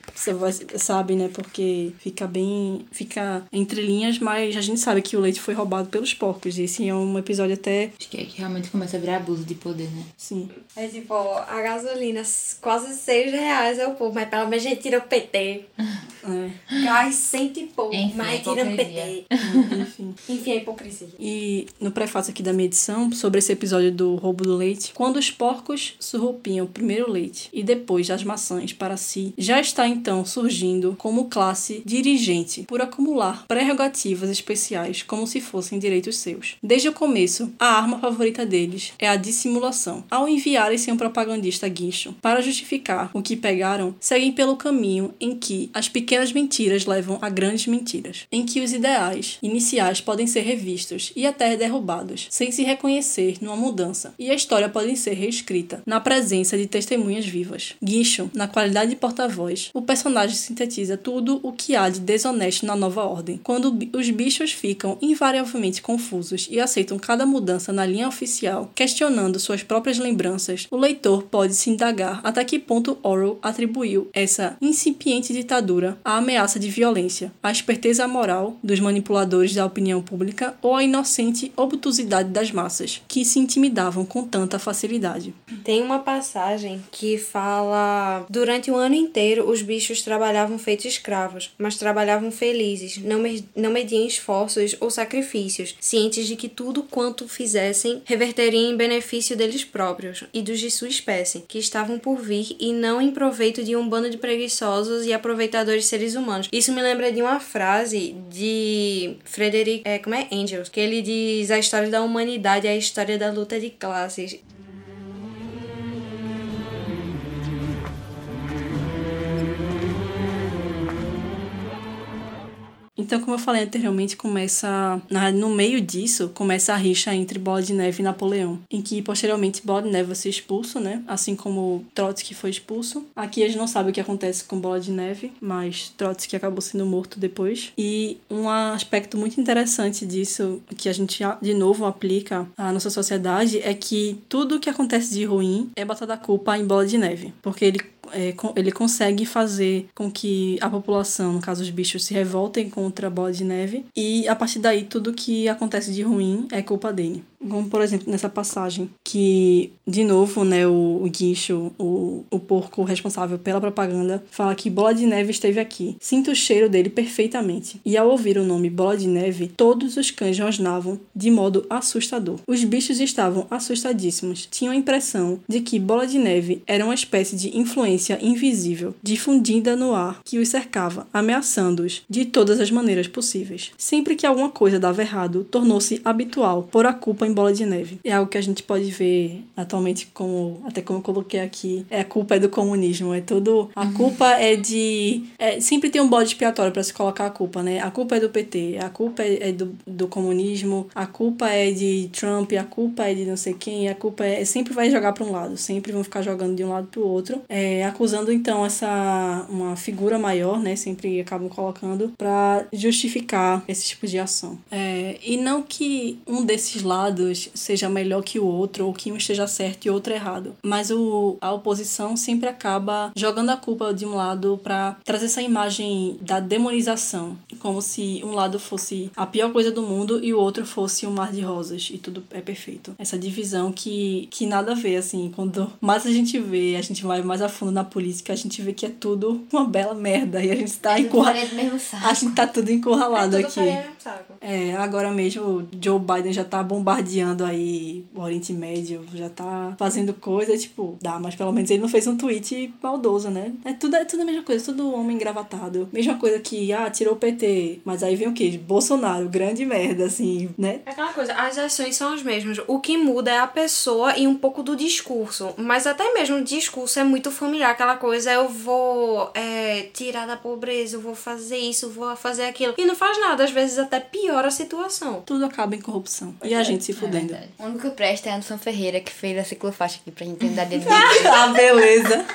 S1: sabe, né? Porque fica bem. Fica entre linhas, mas a gente sabe que o leite foi roubado pelos porcos. E esse é um episódio até.
S5: Acho que é que realmente começa a virar abuso de poder, né?
S1: Sim.
S3: É tipo, a gasolina quase 6 reais é o povo, mas pelo menos a gente tira o PT.
S1: É,
S6: Gás cento e pouco.
S5: Enfim,
S6: mas tirando
S5: hipocrisia.
S6: PT.
S1: enfim.
S6: Enfim, a hipocrisia.
S1: E no prefácio aqui da minha edição, sobre esse episódio do roubo do leite, quando os porcos surrupiam primeiro o leite e depois as maçãs para si, já está então surgindo como classe dirigente por acumular prerrogativas especiais como se fossem direitos seus. Desde o começo, a arma favorita deles é a dissimulação. Ao enviarem-se um propagandista guincho para justificar o que pegaram, seguem pelo caminho em que as pequenas mentiras levam a grandes mentiras, em que os ideais iniciais podem ser revistos e até derrubados, sem se reconhecer numa mudança, e a história pode ser reescrita na presença de testemunhas vivas. Guincho, na qualidade de porta-voz, o personagem sintetiza tudo o que há de desonesto na nova ordem. Quando os bichos ficam invariavelmente confusos e aceitam cada mudança na linha oficial, questionando suas próprias lembranças, o leitor pode se indagar até que ponto Orwell atribuiu essa incipiente ditadura à ameaça de violência, à esperteza moral dos manipuladores da opinião pública ou à inocente obtusidade das massas, que se intimidavam com tanta facilidade.
S3: Tem uma passagem que fala: Durante o ano inteiro os bichos trabalhavam feitos escravos, mas trabalhavam felizes, não, me não mediam esforços ou sacrifícios, cientes de que tudo quanto fizessem reverteria em benefício deles próprios e dos de sua espécie, que estavam por vir e não em proveito de um bando de preguiçosos e aproveitadores seres humanos. Isso me lembra de uma frase de Frederick, é, como é? Engels, que ele diz: A história da humanidade é a história da luta de classes.
S1: Então, como eu falei anteriormente, começa. No meio disso, começa a rixa entre Bola de Neve e Napoleão. Em que posteriormente Bola de Neve vai ser expulso, né? Assim como Trotsky foi expulso. Aqui a gente não sabe o que acontece com Bola de Neve, mas Trotsky acabou sendo morto depois. E um aspecto muito interessante disso, que a gente de novo aplica à nossa sociedade, é que tudo que acontece de ruim é botar a culpa em Bola de Neve. Porque ele é, ele consegue fazer com que a população, no caso os bichos, se revoltem contra a bola de neve e a partir daí tudo que acontece de ruim é culpa dele. Como, por exemplo, nessa passagem que, de novo, né, o, o guincho, o, o porco responsável pela propaganda, fala que Bola de Neve esteve aqui. Sinto o cheiro dele perfeitamente. E ao ouvir o nome Bola de Neve, todos os cães rosnavam de modo assustador. Os bichos estavam assustadíssimos. Tinham a impressão de que Bola de Neve era uma espécie de influência invisível, difundida no ar que os cercava, ameaçando-os de todas as maneiras possíveis. Sempre que alguma coisa dava errado, tornou-se habitual pôr a culpa em Bola de Neve. É algo que a gente pode ver atualmente como, até como eu coloquei aqui, é a culpa é do comunismo, é tudo, a culpa é de, é, sempre tem um bode expiatório para se colocar a culpa, né? A culpa é do PT, a culpa é, é do, do comunismo, a culpa é de Trump, a culpa é de não sei quem, a culpa é, sempre vai jogar para um lado, sempre vão ficar jogando de um lado para o outro, é, acusando então essa uma figura maior, né? Sempre acabam colocando para justificar esse tipo de ação. É, e não que um desses lados seja melhor que o outro ou que um esteja certo e outro errado, mas o, a oposição sempre acaba jogando a culpa de um lado para trazer essa imagem da demonização, como se um lado fosse a pior coisa do mundo e o outro fosse um mar de rosas e tudo é perfeito. Essa divisão que, que nada a ver, assim, quando mais a gente vê, a gente vai mais a fundo na política, a gente vê que é tudo uma bela merda e a gente tá encurralado. A gente tá tudo encurralado
S3: Tudo
S1: aqui. É, agora mesmo Joe Biden já tá bombardeando aí o Oriente Médio, já tá fazendo coisa, tipo, dá, mas pelo menos ele não fez um tweet maldoso, né? É tudo, é tudo a mesma coisa, tudo homem engravatado. Mesma coisa que, ah, tirou o PT, mas aí vem o quê? Bolsonaro, grande merda, assim, né?
S3: É aquela coisa, as ações são as mesmas. O que muda é a pessoa e um pouco do discurso. Mas até mesmo o discurso é muito familiar. Aquela coisa, eu vou é, tirar da pobreza, eu vou fazer isso, vou fazer aquilo. E não faz nada, às vezes até piora a situação.
S1: Tudo acaba em corrupção. E a gente se fudendo.
S5: verdade.
S2: O único que presta é Anderson Ferreira, que fez a ciclofaixa aqui pra gente andar dentro
S1: ah, beleza.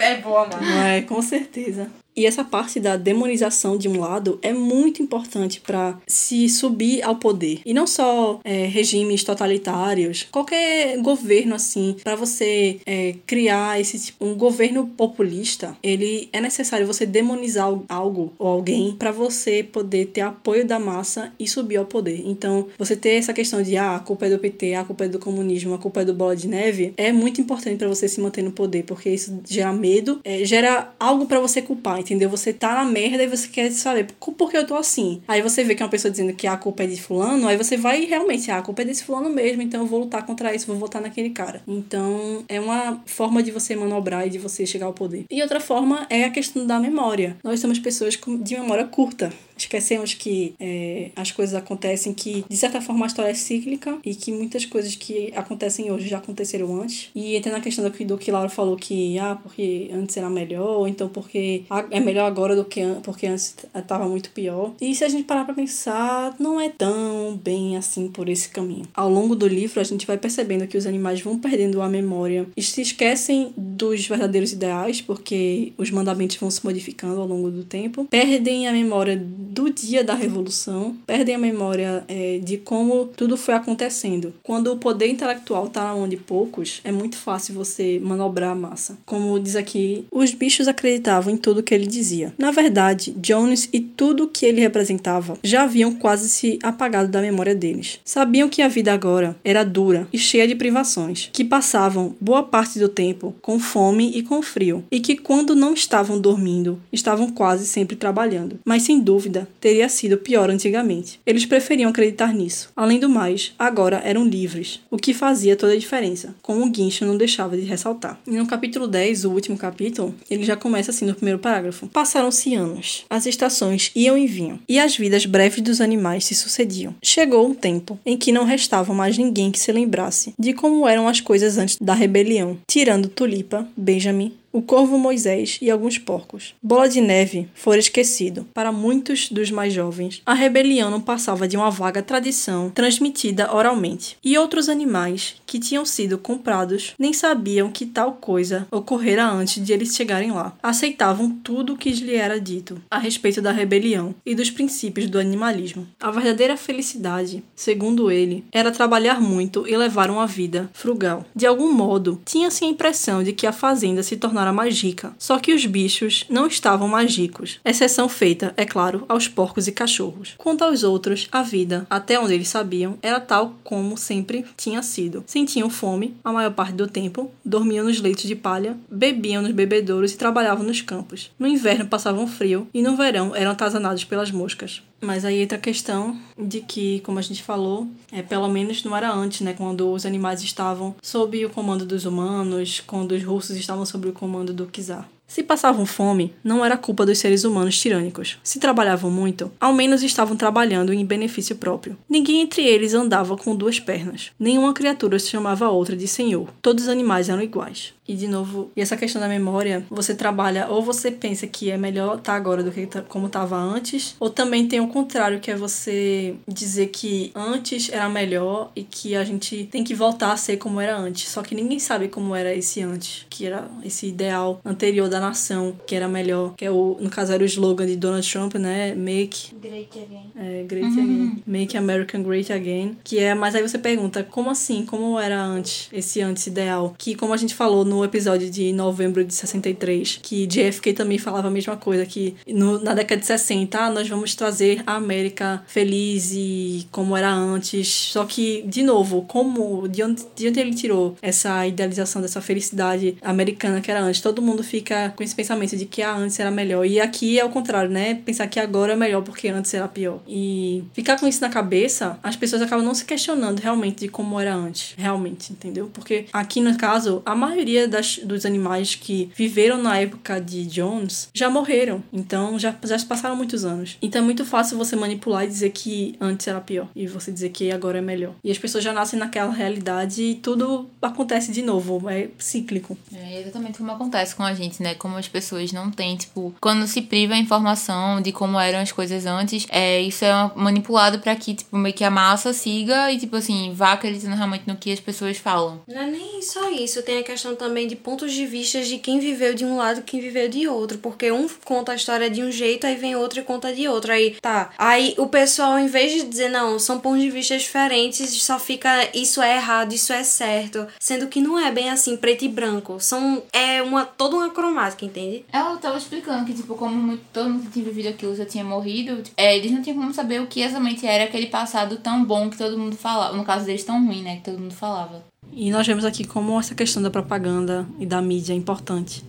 S3: É boa, mano.
S1: É, com certeza. E essa parte da demonização de um lado é muito importante para se subir ao poder. E não só é, regimes totalitários, qualquer governo assim, para você é, criar esse tipo, um governo populista, ele é necessário você demonizar algo ou alguém para você poder ter apoio da massa e subir ao poder. Então, você ter essa questão de ah, a culpa é do PT, a culpa é do comunismo, a culpa é do bola de neve, é muito importante para você se manter no poder, porque isso gera medo, é, gera algo para você culpar entendeu? Você tá na merda e você quer saber por que eu tô assim. Aí você vê que é uma pessoa dizendo que a culpa é de fulano, aí você vai realmente, ah, a culpa é desse fulano mesmo, então eu vou lutar contra isso, vou votar naquele cara. Então, é uma forma de você manobrar e de você chegar ao poder. E outra forma é a questão da memória. Nós somos pessoas de memória curta. Esquecemos que é, as coisas acontecem, que de certa forma a história é cíclica e que muitas coisas que acontecem hoje já aconteceram antes. E entra na questão do que, do que Laura falou que, ah, porque antes era melhor, então porque é melhor agora do que porque antes estava muito pior. E se a gente parar pra pensar, não é tão bem assim por esse caminho. Ao longo do livro, a gente vai percebendo que os animais vão perdendo a memória e se esquecem dos verdadeiros ideais, porque os mandamentos vão se modificando ao longo do tempo, perdem a memória do dia da revolução, perdem a memória é, de como tudo foi acontecendo. Quando o poder intelectual tá na mão de poucos, é muito fácil você manobrar a massa. Como diz aqui, os bichos acreditavam em tudo que ele dizia. Na verdade, Jones e tudo que ele representava já haviam quase se apagado da memória deles. Sabiam que a vida agora era dura e cheia de privações, que passavam boa parte do tempo com fome e com frio, e que quando não estavam dormindo, estavam quase sempre trabalhando. Mas sem dúvida, teria sido pior antigamente. Eles preferiam acreditar nisso. Além do mais, agora eram livres, o que fazia toda a diferença, como o Guincho não deixava de ressaltar. E no capítulo 10, o último capítulo, ele já começa assim no primeiro parágrafo. Passaram-se anos, as estações iam e vinham, e as vidas breves dos animais se sucediam. Chegou um tempo em que não restava mais ninguém que se lembrasse de como eram as coisas antes da rebelião, tirando Tulipa, Benjamin, o corvo Moisés e alguns porcos. Bola de Neve fora esquecido. Para muitos dos mais jovens, a rebelião não passava de uma vaga tradição transmitida oralmente. E outros animais que tinham sido comprados nem sabiam que tal coisa ocorrera antes de eles chegarem lá. Aceitavam tudo o que lhe era dito a respeito da rebelião e dos princípios do animalismo. A verdadeira felicidade, segundo ele, era trabalhar muito e levar uma vida frugal. De algum modo, tinha-se a impressão de que a fazenda se tornara mais rica, só que os bichos não estavam mais ricos, exceção feita, é claro, aos porcos e cachorros. Quanto aos outros, a vida, até onde eles sabiam, era tal como sempre tinha sido. Sentiam fome a maior parte do tempo, dormiam nos leitos de palha, bebiam nos bebedouros e trabalhavam nos campos. No inverno passavam frio e no verão eram atazanados pelas moscas. Mas aí entra a questão de que, como a gente falou, é, pelo menos não era antes, né? Quando os animais estavam sob o comando dos humanos, quando os russos estavam sob o comando do czar. Se passavam fome, não era culpa dos seres humanos tirânicos. Se trabalhavam muito, ao menos estavam trabalhando em benefício próprio. Ninguém entre eles andava com duas pernas. Nenhuma criatura se chamava outra de senhor. Todos os animais eram iguais. E de novo, e essa questão da memória, você trabalha ou você pensa que é melhor estar agora do que tá- como estava antes, ou também tem o contrário, que é você dizer que antes era melhor e que a gente tem que voltar a ser como era antes. Só que ninguém sabe como era esse antes, que era esse ideal anterior da nação, que era melhor, que é o, no caso era o slogan de Donald Trump, né? Make
S2: Great again.
S1: é, Great Again. Make American Great Again. Que é, mas aí você pergunta, como assim? Como era antes, esse antes ideal? Que, como a gente falou no episódio de novembro de 63, que JFK também falava a mesma coisa, que no- na década de 60, ah, nós vamos trazer a América feliz e como era antes. Só que, de novo, como, de onde, de onde ele tirou essa idealização dessa felicidade americana que era antes? Todo mundo fica com esse pensamento de que ah, antes era melhor. E aqui é o contrário, né? Pensar que agora é melhor porque antes era pior. E ficar com isso na cabeça, as pessoas acabam não se questionando realmente de como era antes. Realmente, entendeu? Porque aqui no caso, a maioria das, dos animais que viveram na época de Jones já morreram. Então já, já se passaram muitos anos. Então é muito fácil você manipular e dizer que antes era pior. E você dizer que agora é melhor. E as pessoas já nascem naquela realidade e tudo acontece de novo. É cíclico.
S5: É exatamente como acontece com a gente, né? Como as pessoas não têm, tipo, quando se priva a informação de como eram as coisas antes, é, isso é manipulado pra que, tipo, meio que a massa siga e, tipo assim, vá acreditando realmente no que as pessoas falam.
S3: Não é nem só isso, tem a questão também de pontos de vista de quem viveu de um lado e quem viveu de outro. Porque um conta a história de um jeito, aí vem outro e conta de outro. Aí tá. Aí o pessoal, em vez de dizer, não, são pontos de vista diferentes, só fica isso é errado, isso é certo. Sendo que não é bem assim, preto e branco. São. É uma toda uma cromática, entende?
S5: Ela tava explicando que, tipo, como muito, todo mundo que tinha vivido aquilo já tinha morrido, tipo, é, eles não tinham como saber o que exatamente era aquele passado tão bom que todo mundo falava. No caso deles, tão ruim, né? Que todo mundo falava.
S1: E nós vemos aqui como essa questão da propaganda e da mídia é importante.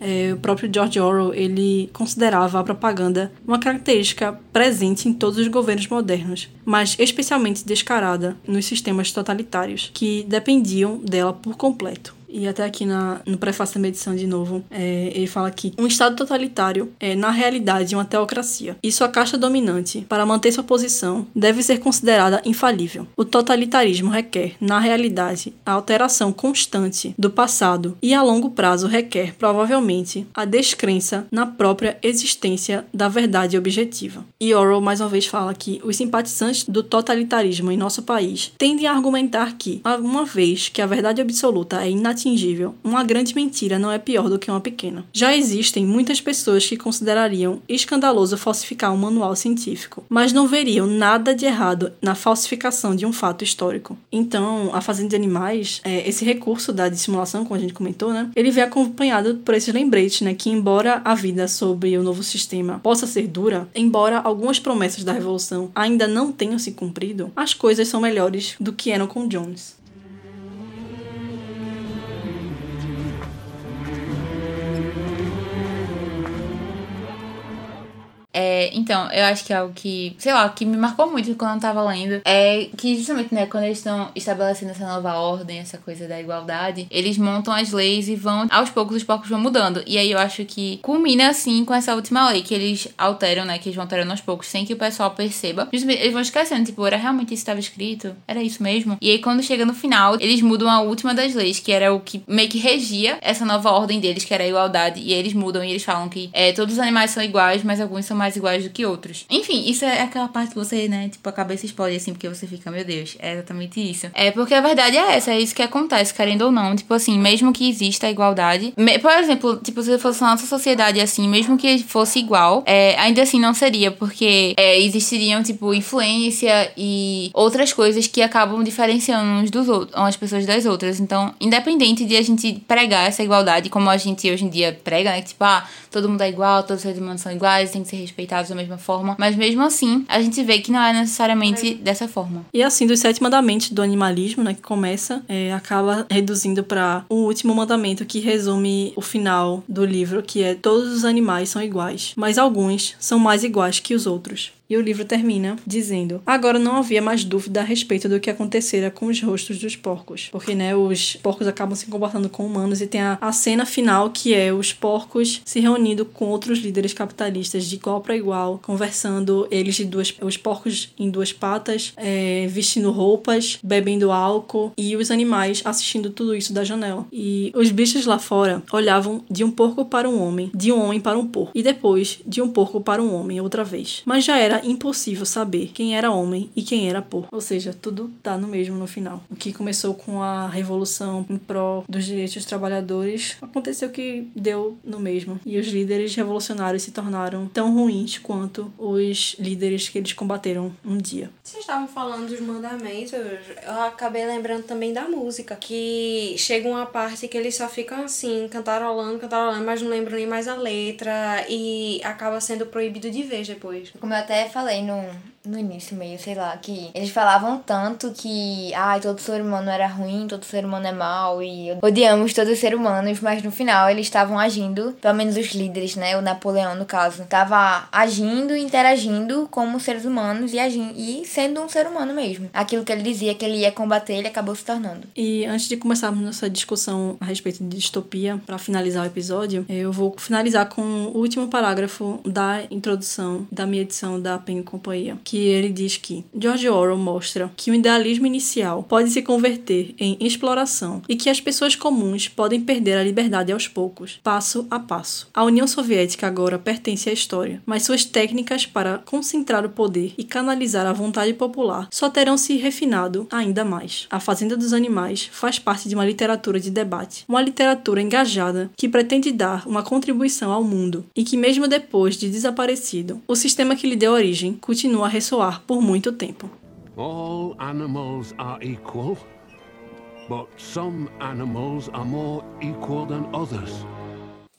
S1: É, o próprio George Orwell ele considerava a propaganda uma característica presente em todos os governos modernos, mas especialmente descarada nos sistemas totalitários, que dependiam dela por completo. E até aqui na, no prefácio da medição, de novo, é, ele fala que um Estado totalitário é, na realidade, uma teocracia. E sua caixa dominante, para manter sua posição, deve ser considerada infalível. O totalitarismo requer, na realidade, a alteração constante do passado e, a longo prazo, requer, provavelmente, a descrença na própria existência da verdade objetiva. E Orwell, mais uma vez, fala que os simpatizantes do totalitarismo em nosso país tendem a argumentar que, uma vez que a verdade absoluta é inatingível, inatingível, uma grande mentira não é pior do que uma pequena. Já existem muitas pessoas que considerariam escandaloso falsificar um manual científico, mas não veriam nada de errado na falsificação de um fato histórico. Então, a Fazenda de Animais, é, esse recurso da dissimulação, como a gente comentou, né, ele vem acompanhado por esses lembretes, né, que embora a vida sobre o novo sistema possa ser dura, embora algumas promessas da revolução ainda não tenham se cumprido, as coisas são melhores do que eram com Jones.
S5: É, então, eu acho que é algo que, sei lá, que me marcou muito quando eu tava lendo é que justamente, né, quando eles estão estabelecendo essa nova ordem, essa coisa da igualdade, eles montam as leis e vão, aos poucos, os poucos vão mudando. E aí eu acho que culmina assim com essa última lei que eles alteram, né, que eles vão alterando aos poucos, sem que o pessoal perceba. Justamente, eles vão esquecendo, tipo, era realmente isso que estava escrito? Era isso mesmo? E aí quando chega no final, eles mudam a última das leis, que era o que meio que regia essa nova ordem deles, que era a igualdade. E eles mudam e eles falam que é, todos os animais são iguais, mas alguns são mais iguais do que outros. Enfim, isso é aquela parte que você, né, tipo, a cabeça explode assim, porque você fica, meu Deus, é exatamente isso. É porque a verdade é essa, é isso que acontece, querendo ou não. Tipo assim, mesmo que exista a igualdade. Me, por exemplo, tipo, se fosse na nossa sociedade assim, mesmo que fosse igual, é, ainda assim não seria, porque é, existiriam, tipo, influência e outras coisas que acabam diferenciando uns dos outros, umas pessoas das outras. Então, independente de a gente pregar essa igualdade, como a gente hoje em dia prega, né? Tipo, ah, todo mundo é igual, todos os seres humanos são iguais, tem que ser respeitados da mesma forma. Mas mesmo assim, a gente vê que não é necessariamente dessa forma.
S1: E assim, dos sete mandamentos do animalismo, né, que começa, é, acaba reduzindo para o último mandamento que resume o final do livro, que é todos os animais são iguais, mas alguns são mais iguais que os outros. E o livro termina dizendo: Agora não havia mais dúvida a respeito do que acontecera com os rostos dos porcos. Porque, né, os porcos acabam se comportando com humanos e tem a, a cena final que é os porcos se reunindo com outros líderes capitalistas de igual para igual, conversando, eles de duas. Os porcos em duas patas, é, vestindo roupas, bebendo álcool e os animais assistindo tudo isso da janela. E os bichos lá fora olhavam de um porco para um homem, de um homem para um porco, e depois de um porco para um homem outra vez. Mas já era impossível saber quem era homem e quem era porco. Ou seja, tudo tá no mesmo no final. O que começou com a revolução em prol dos direitos dos trabalhadores, aconteceu que deu no mesmo. E os líderes revolucionários se tornaram tão ruins quanto os líderes que eles combateram um dia.
S3: Vocês estavam falando dos mandamentos, eu acabei lembrando também da música, que chega uma parte que eles só ficam assim, cantarolando, cantarolando, mas não lembram nem mais a letra e acaba sendo proibido de vez depois.
S2: Como eu até falei no, no início, meio, sei lá, que eles falavam tanto que, ai, todo ser humano era ruim, todo ser humano é mau e odiamos todos os seres humanos, mas no final eles estavam agindo, pelo menos os líderes, né, o Napoleão no caso, estava agindo interagindo como seres humanos e agindo e sendo um ser humano mesmo. Aquilo que ele dizia que ele ia combater, ele acabou se tornando.
S1: E antes de começarmos nossa discussão a respeito de distopia, para finalizar o episódio, eu vou finalizar com o último parágrafo da introdução da minha edição da Pen e Companhia, que ele diz que George Orwell mostra que o idealismo inicial pode se converter em exploração e que as pessoas comuns podem perder a liberdade aos poucos, passo a passo. A União Soviética agora pertence à história, mas suas técnicas para concentrar o poder e canalizar a vontade popular só terão se refinado ainda mais. A Fazenda dos Animais faz parte de uma literatura de debate, uma literatura engajada que pretende dar uma contribuição ao mundo e que, mesmo depois de desaparecido, o sistema que lhe deu origem continua a ressoar por muito tempo.
S4: All animals are equal, but some animals are more equal than others.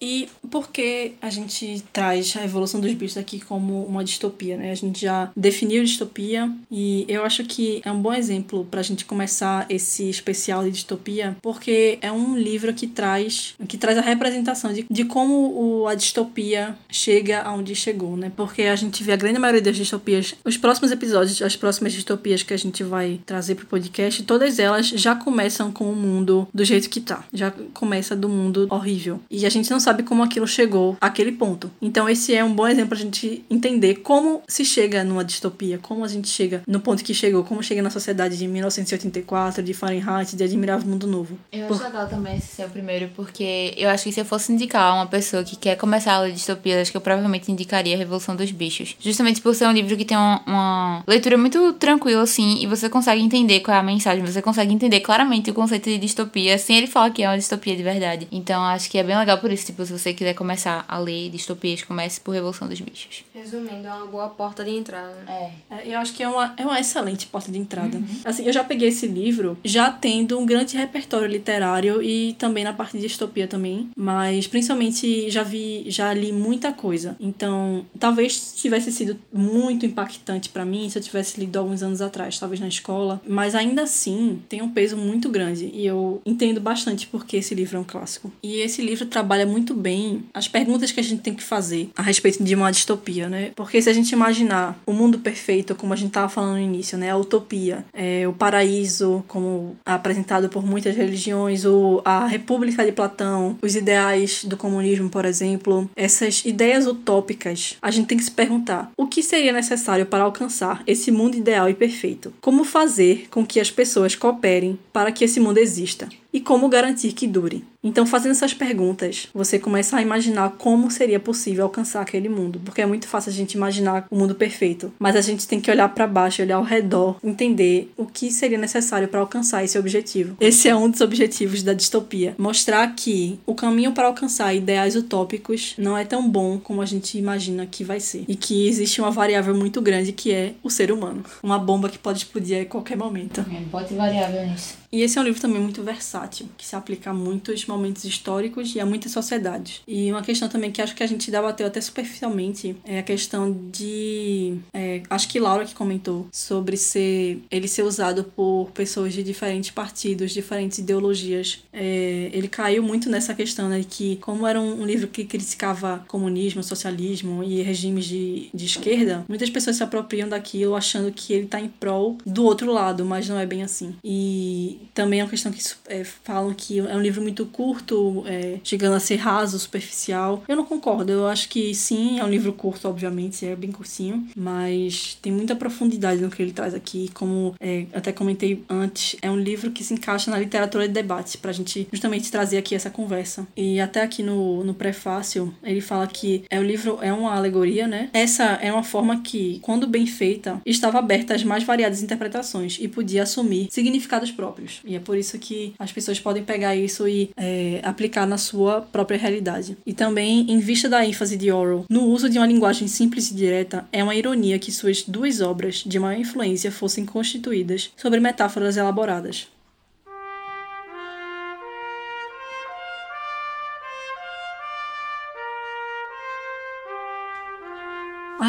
S1: E por que a gente traz a evolução dos bichos aqui como uma distopia, né? A gente já definiu distopia e eu acho que é um bom exemplo pra gente começar esse especial de distopia, porque é um livro que traz que traz a representação de, de como o, a distopia chega aonde chegou, né? Porque a gente vê a grande maioria das distopias, os próximos episódios, as próximas distopias que a gente vai trazer pro podcast, todas elas já começam com o mundo do jeito que tá. Já começa do mundo horrível. E a gente não sabe como aquilo chegou àquele ponto. Então esse é um bom exemplo pra gente entender como se chega numa distopia, como a gente chega no ponto que chegou, como chega na sociedade de 1984, de Fahrenheit, de Admirável Mundo Novo.
S5: Eu acho legal também esse ser o primeiro, porque eu acho que se eu fosse indicar uma pessoa que quer começar a ler distopia, acho que eu provavelmente indicaria a Revolução dos Bichos. Justamente por ser um livro que tem uma, uma leitura muito tranquila, assim, e você consegue entender qual é a mensagem, você consegue entender claramente o conceito de distopia, sem ele falar que é uma distopia de verdade. Então acho que é bem legal por isso, tipo, se você quiser começar a ler distopias, comece por Revolução dos Bichos.
S3: Resumindo, é uma boa porta de entrada.
S5: É.
S1: É, Eu acho que é uma, é uma excelente porta de entrada. Assim, eu já peguei esse livro já tendo um grande repertório literário e também na parte de distopia também, mas principalmente já vi, já li muita coisa. Então, talvez tivesse sido muito impactante pra mim se eu tivesse lido alguns anos atrás, talvez na escola, mas ainda assim tem um peso muito grande e eu entendo bastante porque esse livro é um clássico. E esse livro trabalha muito bem as perguntas que a gente tem que fazer a respeito de uma distopia, né? Porque se a gente imaginar o mundo perfeito, como a gente tava falando no início, né? A utopia, é, o paraíso, como apresentado por muitas religiões, o, a República de Platão, os ideais do comunismo, por exemplo, essas ideias utópicas, a gente tem que se perguntar o que seria necessário para alcançar esse mundo ideal e perfeito? Como fazer com que as pessoas cooperem para que esse mundo exista? E como garantir que dure? Então, fazendo essas perguntas, você começa a imaginar como seria possível alcançar aquele mundo, porque é muito fácil a gente imaginar o mundo perfeito, mas a gente tem que olhar para baixo, olhar ao redor, entender o que seria necessário para alcançar esse objetivo. Esse é um dos objetivos da distopia, mostrar que o caminho para alcançar ideais utópicos não é tão bom como a gente imagina que vai ser, e que existe uma variável muito grande que é o ser humano, uma bomba que pode explodir a qualquer momento.
S5: É, bote variável nisso.
S1: E esse é um livro também muito versátil, que se aplica a muitos momentos históricos e a muitas sociedades. E uma questão também que acho que a gente debateu até superficialmente é a questão de. é, acho que Laura que comentou sobre ser ele ser usado por pessoas de diferentes partidos, diferentes ideologias. É, ele caiu muito nessa questão, né? Que, como era um, livro que criticava comunismo, socialismo e regimes de, de esquerda, muitas pessoas se apropriam daquilo achando que ele tá em prol do outro lado, mas não é bem assim. E também é uma questão que é, falam que é um livro muito curto, é, chegando a ser raso, superficial. Eu não concordo, eu acho que sim, é um livro curto, obviamente, é bem curtinho, mas tem muita profundidade no que ele traz aqui. Como é, até comentei antes, é um livro que se encaixa na literatura de debate, pra gente justamente trazer aqui essa conversa. E até aqui no, no prefácio, ele fala que é o livro é uma alegoria, né? Essa é uma forma que, quando bem feita, estava aberta às mais variadas interpretações e podia assumir significados próprios. E é por isso que as pessoas podem pegar isso e é, aplicar na sua própria realidade. E também, em vista da ênfase de Orwell no uso de uma linguagem simples e direta, é uma ironia que suas duas obras de maior influência fossem constituídas sobre metáforas elaboradas.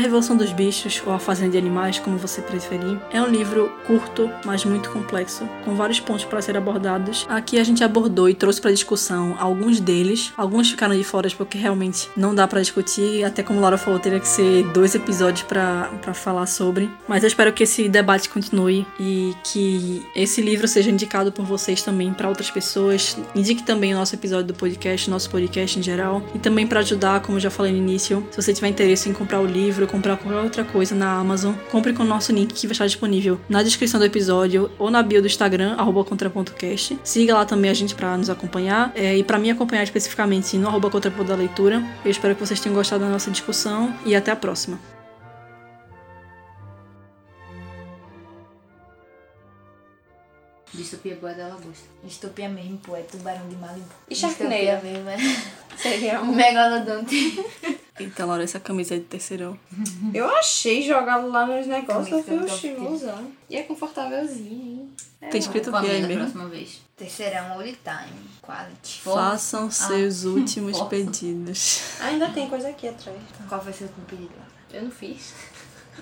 S1: Revolução dos Bichos, ou A Fazenda de Animais, como você preferir, é um livro curto, mas muito complexo, com vários pontos para ser abordados. Aqui a gente abordou e trouxe para discussão alguns deles, alguns ficaram de fora porque realmente não dá para discutir, até como Laura falou, teria que ser dois episódios para falar sobre. Mas eu espero que esse debate continue e que esse livro seja indicado por vocês também para outras pessoas. Indique também o nosso episódio do podcast, nosso podcast em geral, e também para ajudar, como já falei no início, se você tiver interesse em comprar o livro, comprar qualquer outra coisa na Amazon, compre com o nosso link que vai estar disponível na descrição do episódio ou na bio do Instagram, arroba contra.cast. Siga lá também a gente para nos acompanhar é, e para me acompanhar especificamente no arroba contra.da da leitura. Eu espero que vocês tenham gostado da nossa discussão e até a próxima.
S5: Distopia boa dela gosta.
S2: Distopia mesmo, pô, é tubarão de Malibu.
S3: E Sharknado?
S2: Distopia mesmo, é.
S3: Seria um...
S2: Megalodonte.
S1: Eita, Laura, essa camisa é de terceirão.
S3: Eu achei jogado lá nos negócios, eu fui, oxi, vou usar. E é confortávelzinho, hein?
S1: Tem escrito o que aí mesmo?
S5: próxima vez.
S2: Terceirão old time, quality.
S1: Façam seus últimos
S5: Força.
S1: pedidos.
S3: Ainda tem coisa aqui atrás.
S2: Qual foi seu último pedido?
S3: Eu não fiz.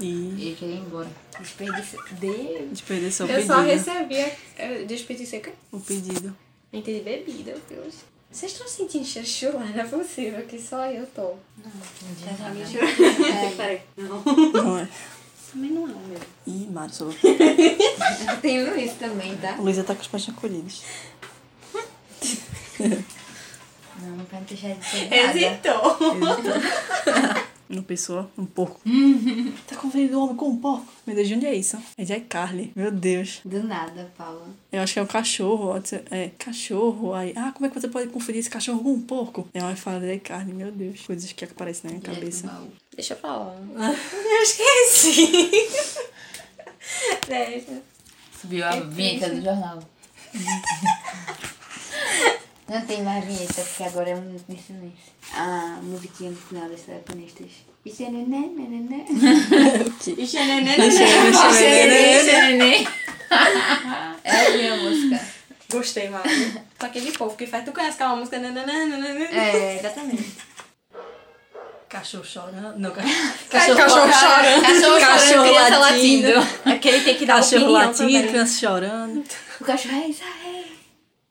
S1: E
S5: Ele queria ir embora.
S2: Desperdício. Deus.
S1: desperdiçou o
S3: Eu só
S1: pedido.
S3: recebi. a- Eu desperdicei o quê?
S1: O pedido.
S3: Entendi bebida, Deus. Vocês estão sentindo cheiro de chulé? Não é possível que só eu tô. Peraí. Não.
S1: Não é?
S3: Também não é o meu.
S1: Ih, Mário, sou
S2: Tem o Luiz também, tá?
S1: Luísa tá com os pés encolhidos.
S2: Não, não quero deixar de ser nada.
S3: Hesitou.
S1: Uma pessoa, um porco. tá confundindo o homem com um porco. Meu Deus, de onde é isso? É de iCarly. Meu Deus.
S2: Do nada, Paula.
S1: Eu acho que é o cachorro. ó, É, cachorro. Aí, ah, como é que você pode confundir esse cachorro com um porco? É uma fala de iCarly, meu Deus. Coisas que aparecem na minha cabeça.
S3: Deixa eu falar. Eu esqueci. Deixa.
S5: Subiu a vinheta do jornal.
S2: Não tem mais vinheta, porque agora é um minuto de silêncio. A musiquinha no final das telefonistas. Isso é nené, nené.
S3: Ixi, é neném.
S2: É a minha música.
S3: Gostei, Mário. Só aquele povo que faz. Tu conhece aquela música? Nananana?
S2: É, exatamente.
S1: Cachorro chorando. Não,
S3: Cachorro chorando.
S5: Cachorro,
S1: Cachorro
S5: chorando, criança
S1: latindo.
S5: latindo.
S3: Aquele tem que dar
S1: Cachorro
S3: opinião
S1: latindo,
S3: também.
S1: criança chorando.
S2: O cachorro é Israel.